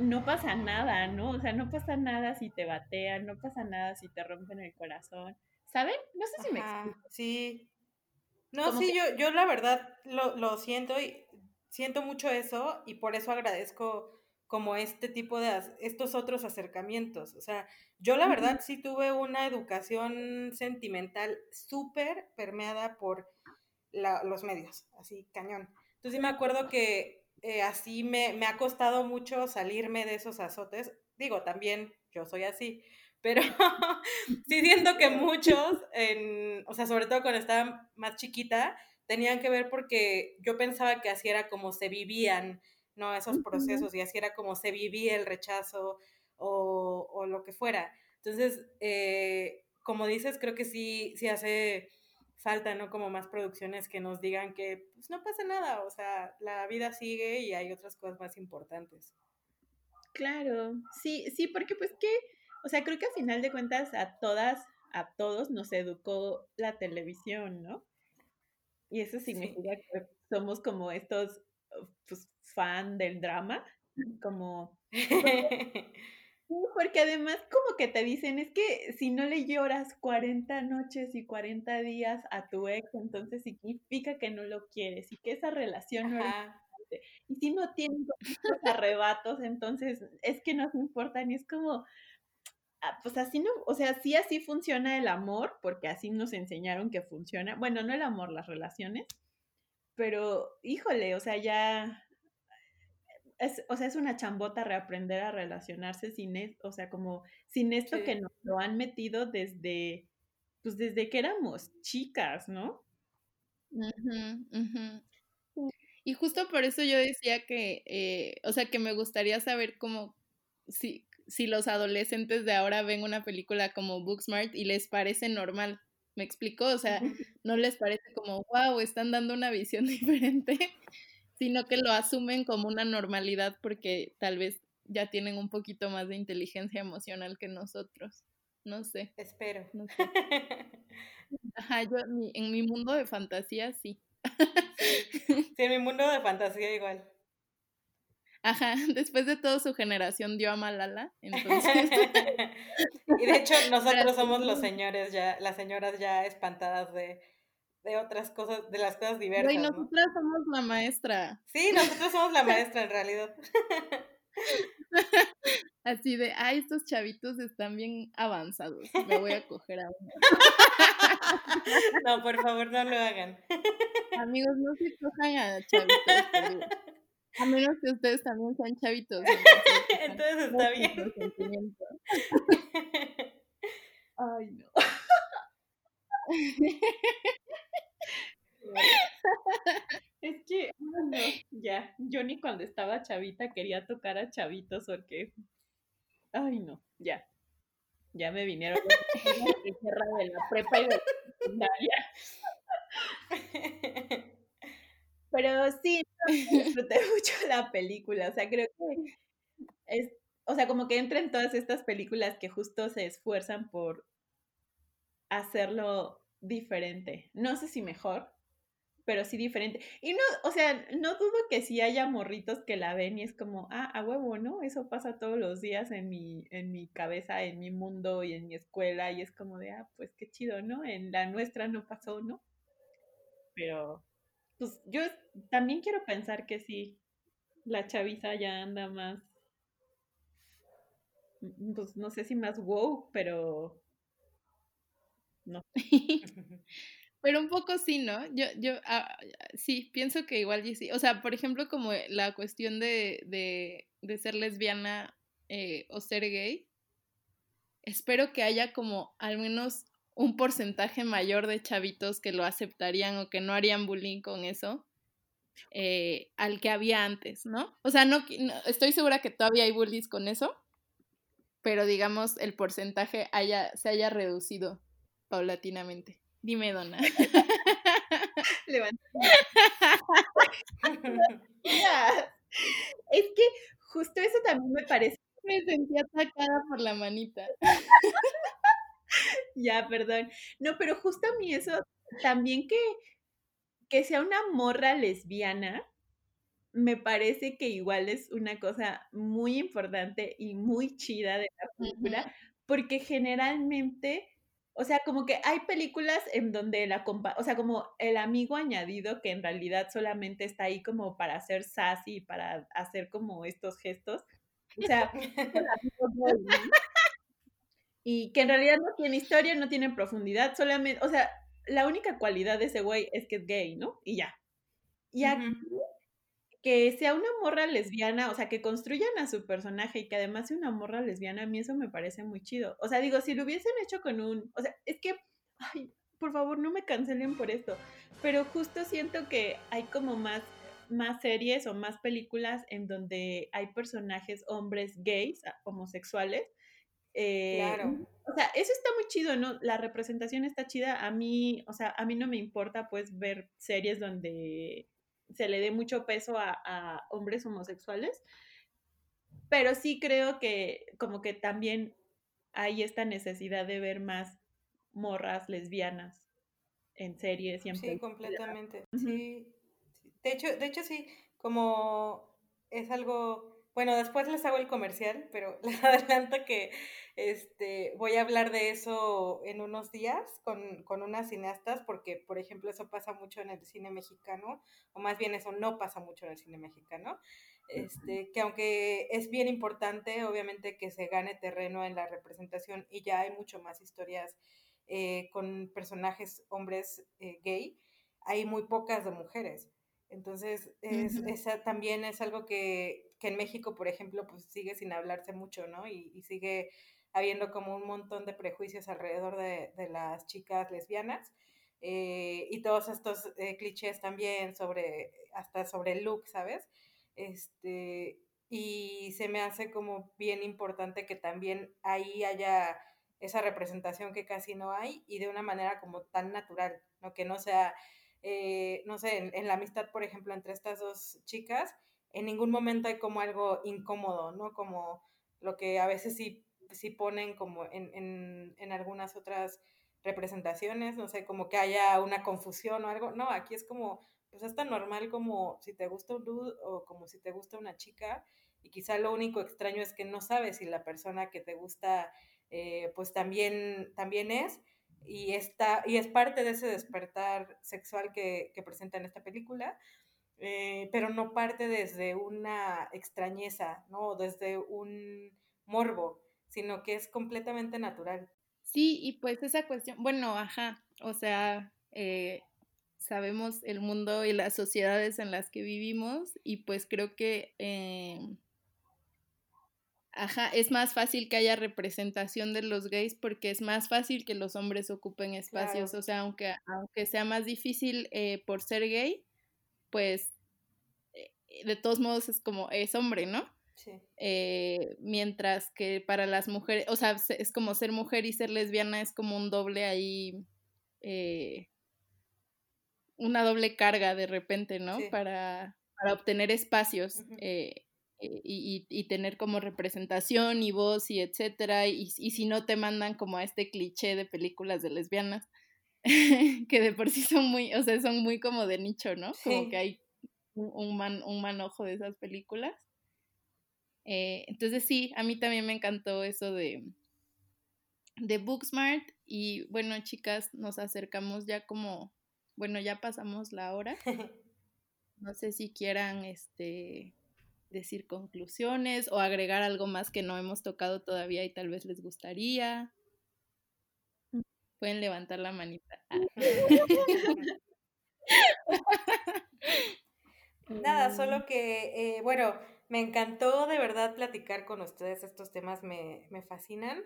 no pasa nada, ¿no? O sea, no pasa nada si te batean, no pasa nada si te rompen el corazón. ¿Saben? No sé si me explico. Sí. No, sí, yo, yo la verdad lo, lo siento y siento mucho eso y por eso agradezco como este tipo de, estos otros acercamientos. O sea, yo la verdad sí tuve una educación sentimental súper permeada por los medios, así cañón. Entonces sí me acuerdo que eh, así me, me, ha costado mucho salirme de esos azotes. Digo, también yo soy así, pero *laughs* sí siento que muchos, en, o sea, sobre todo cuando estaba más chiquita, tenían que ver porque yo pensaba que así era como se vivían, ¿no? Esos procesos y así era como se vivía el rechazo o, o lo que fuera. Entonces, eh, como dices, creo que sí, sí hace falta, ¿no? Como más producciones que nos digan que pues, no pasa nada, o sea, la vida sigue y hay otras cosas más importantes. Claro, sí, sí, porque pues que o sea, creo que a final de cuentas a todas, a todos nos educó la televisión, ¿no? Y eso significa que somos como estos pues, fan del drama, como... *laughs* Porque, además como que te dicen, es que si no le lloras 40 noches y 40 días a tu ex, entonces significa que no lo quieres y que esa relación no es Y si no tienen los arrebatos, entonces es que no se importan y es como, Ah, pues así no, o sea, sí así funciona el amor, porque así nos enseñaron que funciona. Bueno, no el amor, las relaciones, pero híjole, o sea, ya, es, o sea, es una chambota reaprender a relacionarse sin, o sea, como sin esto que nos lo han metido desde, pues desde que éramos chicas, ¿no? Y justo por eso yo decía que, eh, o sea, que me gustaría saber cómo, si, si los adolescentes de ahora ven una película como Booksmart y les parece normal. ¿Me explico? O sea, *laughs* no les parece como, wow, están dando una visión *laughs* diferente, sino que lo asumen como una normalidad porque tal vez ya tienen un poquito más de inteligencia emocional que nosotros. No sé. Espero. No sé. *laughs* Ajá, yo en mi mundo de fantasía sí. sí. en mi mundo de fantasía igual. Ajá, *laughs* después de todo su generación dio a Malala, *laughs* entonces. y de hecho nosotros somos los señores ya, las señoras ya espantadas de, de otras cosas, de las cosas diversas. Y nosotras somos la maestra. Sí, nosotros somos la maestra en realidad. *laughs* Así de, ay, estos chavitos están bien avanzados. Me voy a coger a uno. *laughs* No, por favor, no lo hagan. Amigos, no se cojan a *laughs* chavitos. A menos que ustedes también sean chavitos. Entonces, está bien. Ay, no. *laughs* es que, ya, yo ni cuando estaba chavita quería tocar a chavitos porque, ay, no, ya, ya me vinieron de la prepa y de la. *laughs* Pero sí, disfruté *laughs* mucho la película, o sea, creo que es, o sea, como que entra en todas estas películas que justo se esfuerzan por hacerlo diferente. No sé si mejor, pero sí diferente. Y no, o sea, no dudo que sí haya morritos que la ven y es como, ah, a huevo, ¿no? Eso pasa todos los días en mi, en mi cabeza, en mi mundo y en mi escuela y es como de, ah, pues qué chido, ¿no? En la nuestra no pasó, ¿no? Pero, pues yo también quiero pensar que sí, la chaviza ya anda más, mm, pues no sé si más wow, pero no. *laughs* *laughs* Pero un poco sí, ¿no? Yo, yo, ah, sí, pienso que igual sí. O sea, por ejemplo, como la cuestión de, de, de ser lesbiana eh, o ser gay, espero que haya como al menos un porcentaje mayor de chavitos que lo aceptarían o que no harían bullying con eso eh, al que había antes, ¿no? O sea, no, estoy segura que todavía hay bullies con eso, pero digamos el porcentaje haya, se haya reducido paulatinamente. Dime, Donna. *laughs* *laughs* *laughs* es que justo eso también me parece. Me sentí atacada por la manita. ya, perdón. No, pero justo a mí eso también que, que sea una morra lesbiana, me parece que igual es una cosa muy importante y muy chida de la película, porque generalmente o sea, como que hay películas en donde la compa o sea, como el amigo añadido que en realidad solamente está ahí como para hacer sassy, para hacer como estos gestos. O sea, *laughs* y que en realidad no tiene historia, no tiene profundidad, solamente, o sea, la única cualidad de ese güey es que es gay, ¿no? Y ya. Y aquí que sea una morra lesbiana, o sea, que construyan a su personaje y que además sea una morra lesbiana, a mí eso me parece muy chido. O sea, digo, si lo hubiesen hecho con un, o sea, es que, ay, por favor, no me cancelen por esto, pero justo siento que hay como más más series o más películas en donde hay personajes hombres gays, ah, homosexuales. Eh, claro. O sea, eso está muy chido, ¿no? La representación está chida. A mí, o sea, a mí no me importa pues ver series donde se le dé mucho peso a, hombres homosexuales, pero sí creo que como que también hay esta necesidad de ver más morras lesbianas en series y Sí, completamente. Sí. De hecho, de hecho sí, como es algo bueno, después les hago el comercial, pero *laughs* les adelanto que este, voy a hablar de eso en unos días con, con, unas cineastas, porque, por ejemplo, eso pasa mucho en el cine mexicano, o más bien eso no pasa mucho en el cine mexicano, este, que aunque es bien importante, obviamente, que se gane terreno en la representación y ya hay mucho más historias eh, con personajes hombres eh, gay, hay muy pocas de mujeres. Entonces, es, esa también es algo que, que en México, por ejemplo, pues sigue sin hablarse mucho, ¿no? Y, sigue habiendo como un montón de prejuicios alrededor de, las chicas lesbianas. Eh, y todos estos eh, clichés también sobre, hasta sobre el look, ¿sabes? Este, y se me hace como bien importante que también ahí haya esa representación que casi no hay y de una manera como tan natural, ¿no? Que no sea, eh, no sé, en, la amistad, por ejemplo, entre estas dos chicas, en ningún momento hay como algo incómodo, ¿no? Como lo que a veces sí, sí ponen como en, en, en algunas otras representaciones, no sé, como que haya una confusión o algo. No, aquí es como, pues es tan normal como si te gusta un dude o como si te gusta una chica y quizá lo único extraño es que no sabes si la persona que te gusta eh, pues también, también es y, está, y es parte de ese despertar sexual que, que presenta en esta película eh, pero no parte desde una extrañeza, ¿no? Desde un morbo, sino que es completamente natural. Sí, y pues esa cuestión, bueno, ajá, o sea, eh, sabemos el mundo y las sociedades en las que vivimos y pues creo que, eh, ajá, es más fácil que haya representación de los gays porque es más fácil que los hombres ocupen espacios, o sea, aunque, aunque sea más difícil por ser gay, pues eh, de todos modos es como, es hombre, ¿no? Sí. Eh, mientras que para las mujeres, o sea, es como ser mujer y ser lesbiana es como un doble ahí, eh, una doble carga de repente, ¿no? Para, para, obtener espacios y, tener como representación y voz y etcétera, y, y si no te mandan como a este cliché de películas de lesbianas, *laughs* que de por sí son muy, o sea, son muy como de nicho, ¿no? Como que hay un, man, un manojo de esas películas. Eh, entonces sí, a mí también me encantó eso de, de Booksmart y bueno, chicas, nos acercamos ya como, bueno, ya pasamos la hora. *laughs* No sé si quieran este decir conclusiones o agregar algo más que no hemos tocado todavía y tal vez les gustaría. Pueden levantar la manita. *laughs* *laughs* Nada, solo que, eh, bueno, me encantó de verdad platicar con ustedes. Estos temas me, me, fascinan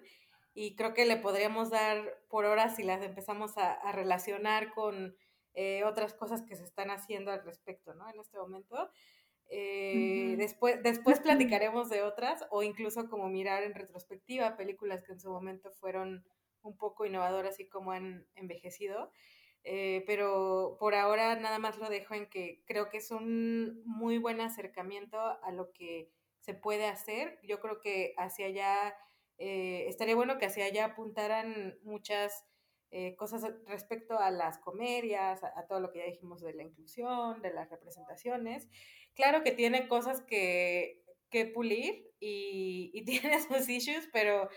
y creo que le podríamos dar por horas si las empezamos a, a relacionar con eh, otras cosas que se están haciendo al respecto, ¿no? En este momento. Eh, después, después *laughs* platicaremos de otras o incluso como mirar en retrospectiva películas que en su momento fueron un poco innovadoras y cómo han envejecido. Eh, pero por ahora nada más lo dejo en que creo que es un muy buen acercamiento a lo que se puede hacer. Yo creo que hacia allá, eh, estaría bueno que hacia allá apuntaran muchas eh, cosas respecto a las comedias, a, todo lo que ya dijimos de la inclusión, de las representaciones. Claro que tiene cosas que, que pulir y, y *laughs* tiene sus issues, pero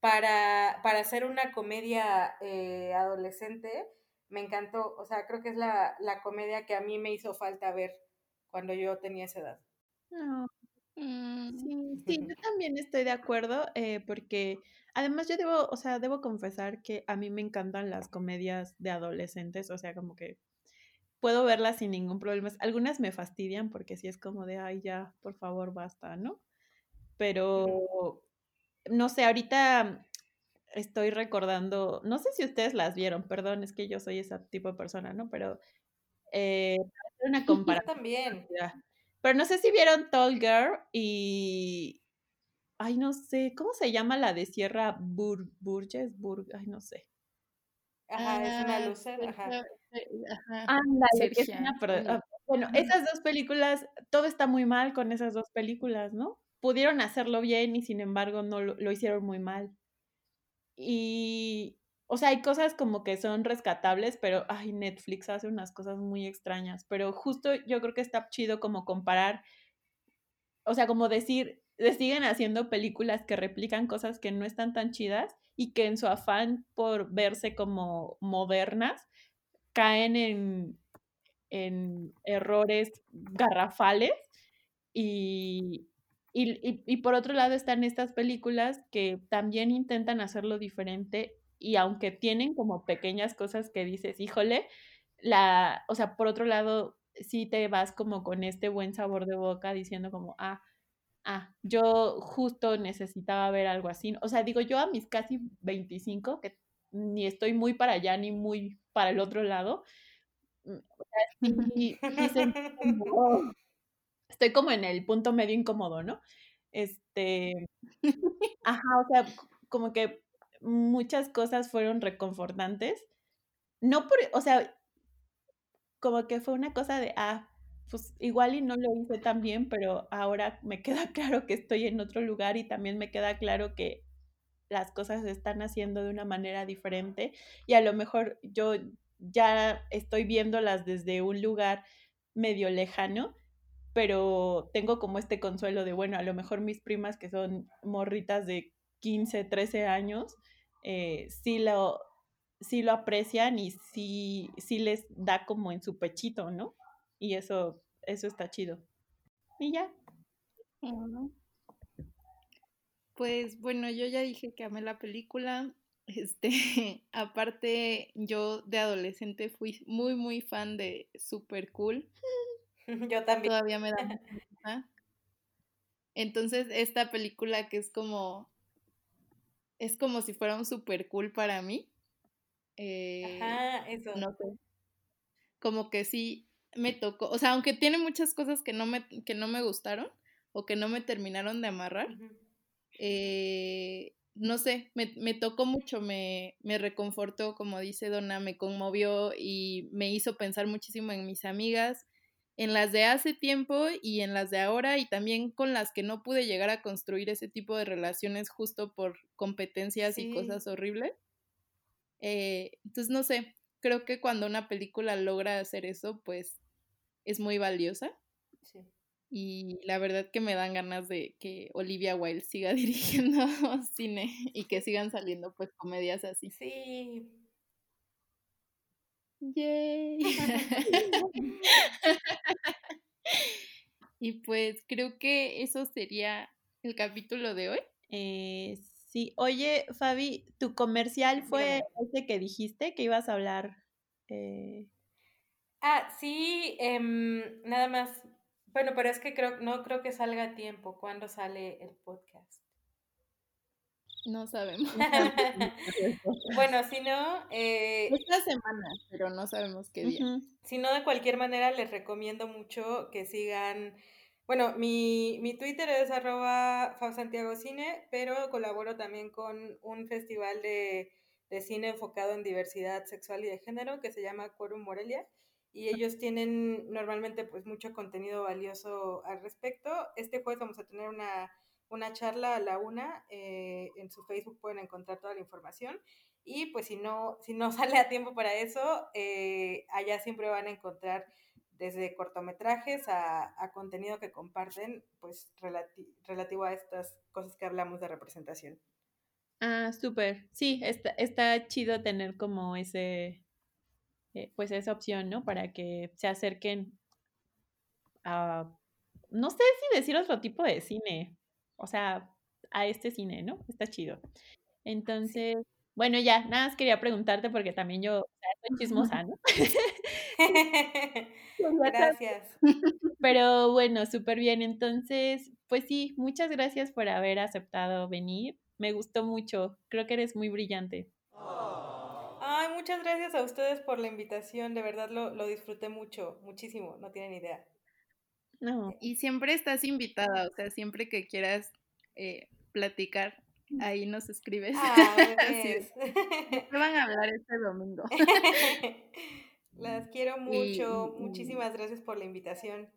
para, para hacer una comedia adolescente, me encantó. O sea, creo que es la, la, comedia que a mí me hizo falta ver cuando yo tenía esa edad. Mm, sí, sí, yo *laughs* también estoy de acuerdo, eh, porque además yo debo, o sea, debo confesar que a mí me encantan las comedias de adolescentes, o sea, como que puedo verlas sin ningún problema. Algunas me fastidian porque sí es como de, ay, ya, por favor, basta, ¿no? Pero no sé, ahorita estoy recordando, no sé si ustedes las vieron, perdón, es que yo soy ese tipo de persona, ¿no? Pero eh, una *laughs* comparación. también. Pero no sé si vieron Tall Girl y. Ay, no sé, ¿cómo se llama la de Sierra Bur Burgess? Bur ay, no sé. Ajá, es una luz. Ajá. Ajá. bueno, esas dos películas, todo está muy mal con esas dos películas, ¿no? pudieron hacerlo bien y sin embargo no lo, hicieron muy mal. Y, o sea, hay cosas como que son rescatables, pero, ay, Netflix hace unas cosas muy extrañas, pero justo yo creo que está chido como comparar, o sea, como decir, siguen haciendo películas que replican cosas que no están tan chidas y que en su afán por verse como modernas, caen en, en errores garrafales y, y, y, por otro lado están estas películas que también intentan hacerlo diferente y aunque tienen como pequeñas cosas que dices, híjole, la, o sea, por otro lado, sí te vas como con este buen sabor de boca diciendo como, ah, ah, yo justo necesitaba ver algo así. O sea, digo, yo a mis casi 25, que ni estoy muy para allá ni muy para el otro lado, mm, o sea, sí, *laughs* estoy como en el punto medio incómodo, ¿no? Este, ajá, o sea, como que muchas cosas fueron reconfortantes. No por, o sea, como que fue una cosa de, ah, pues igual y no lo hice tan bien, pero ahora me *laughs* queda claro que estoy en otro lugar y también me queda claro que las cosas se están haciendo de una manera diferente y a lo mejor yo ya estoy viéndolas desde un lugar medio lejano pero tengo como este consuelo de, bueno, a lo mejor mis primas que son morritas de 15, 13 años, eh, sí, lo, sí lo aprecian y sí, sí les da como en su pechito, ¿no? Y eso, eso está chido. Y ya. Pues bueno, yo ya dije que amé la película. *laughs* Este, aparte, yo de adolescente fui muy, muy fan de Super Cool. *laughs* Yo también. Todavía me da *laughs* Entonces, esta película que es como. Es como si fuera un super cool para mí. Eh, Ajá, eso. No sé. Como que sí me tocó. O sea, aunque tiene muchas cosas que no me, que no me gustaron o que no me terminaron de amarrar. eh, no sé, me, me, tocó mucho, me, me reconfortó, como dice Donna, me conmovió y me hizo pensar muchísimo en mis amigas, en las de hace tiempo y en las de ahora y también con las que no pude llegar a construir ese tipo de relaciones justo por competencias y cosas horribles. Eh, entonces, no sé, creo que cuando una película logra hacer eso, pues es muy valiosa. Sí. Y la verdad que me dan ganas de que Olivia Wilde siga *laughs* dirigiendo cine y que sigan saliendo pues comedias así. Sí. Yay. y pues creo que eso sería el capítulo de hoy. Eh, sí, oye, Fabi, tu comercial fue ese que dijiste que ibas a hablar. Eh... Ah, sí, em, nada más. Bueno, pero es que creo, no creo que salga a tiempo. ¿Cuándo sale el podcast? No sabemos. *laughs* *laughs* bueno, si no... Eh, Esta semana, pero no sabemos qué día. Si no, de cualquier manera, les recomiendo mucho que sigan... Bueno, mi, mi Twitter es arroba Cine, pero colaboro también con un festival de, de, cine enfocado en diversidad sexual y de género que se llama Quorum Morelia y ellos tienen normalmente pues mucho contenido valioso al respecto. Este jueves vamos a tener una una charla a la una. Eh, en su Facebook pueden encontrar toda la información. Y pues si no, si no *laughs* sale a tiempo para eso, eh, allá siempre van a encontrar desde cortometrajes a, contenido que comparten, pues relativo a estas cosas que hablamos de representación. Ah, súper. Sí, está, está chido tener como ese, eh, pues esa opción, ¿no? Para que se acerquen a, no sé si decir otro tipo de cine, o sea, a este cine, ¿no? Está chido. Entonces, bueno, ya, nada más quería preguntarte porque también yo soy chismosa, ¿no? *laughs* Gracias. *laughs* Pero bueno, súper bien. Entonces, pues sí, muchas gracias por haber aceptado venir. Me gustó mucho. Creo que eres muy brillante. Ay, muchas gracias a ustedes por la invitación. De verdad lo, lo disfruté mucho, muchísimo. No tienen idea. No. Y siempre estás invitada, o sea, siempre que quieras eh, platicar, mm. ahí nos escribes. Ah, *laughs* ¿Qué van a hablar este domingo? *laughs* Las *laughs* quiero mucho. Muchísimas gracias por la invitación.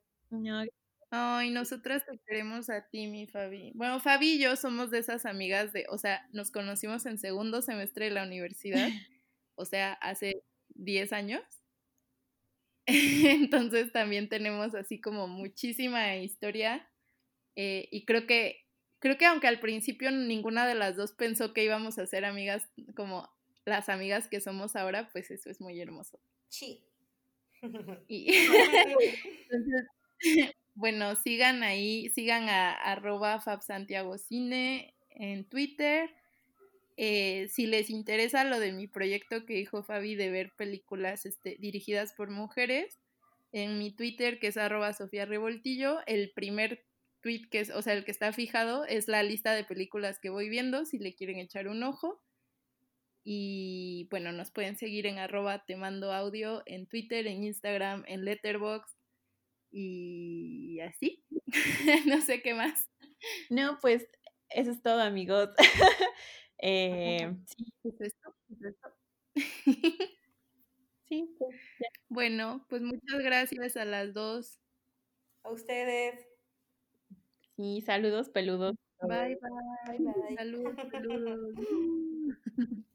Ay, nosotras te queremos a ti, mi Fabi. Bueno, Fabi y yo somos de esas amigas de, o sea, nos conocimos en segundo semestre de la universidad, o sea, hace 10 años. *laughs* Entonces también tenemos así como muchísima historia eh, y creo que creo que aunque al principio ninguna de las dos pensó que íbamos a ser amigas como las amigas que somos ahora, pues eso es muy hermoso. Sí. *laughs* Y *laughs* entonces, bueno, sigan ahí, sigan a arroba Cine en Twitter. Eh, si les interesa lo de mi proyecto que dijo Fabi de ver películas este, dirigidas por mujeres, en mi Twitter, que es arroba Sofía Revoltillo, el primer tweet que es, o sea, el que está fijado es la lista de películas que voy viendo, si le quieren echar un ojo. Y bueno, nos pueden seguir en arroba te mando audio en Twitter, en Instagram, en Letterboxd y así. *laughs* no sé qué más. No, pues eso es todo, amigos. *laughs* Eh, sí, es esto, *laughs* sí, pues, Bueno, pues muchas gracias a las dos. A ustedes. Sí, saludos peludos. Bye, bye. bye, bye. Saludos peludos. *laughs*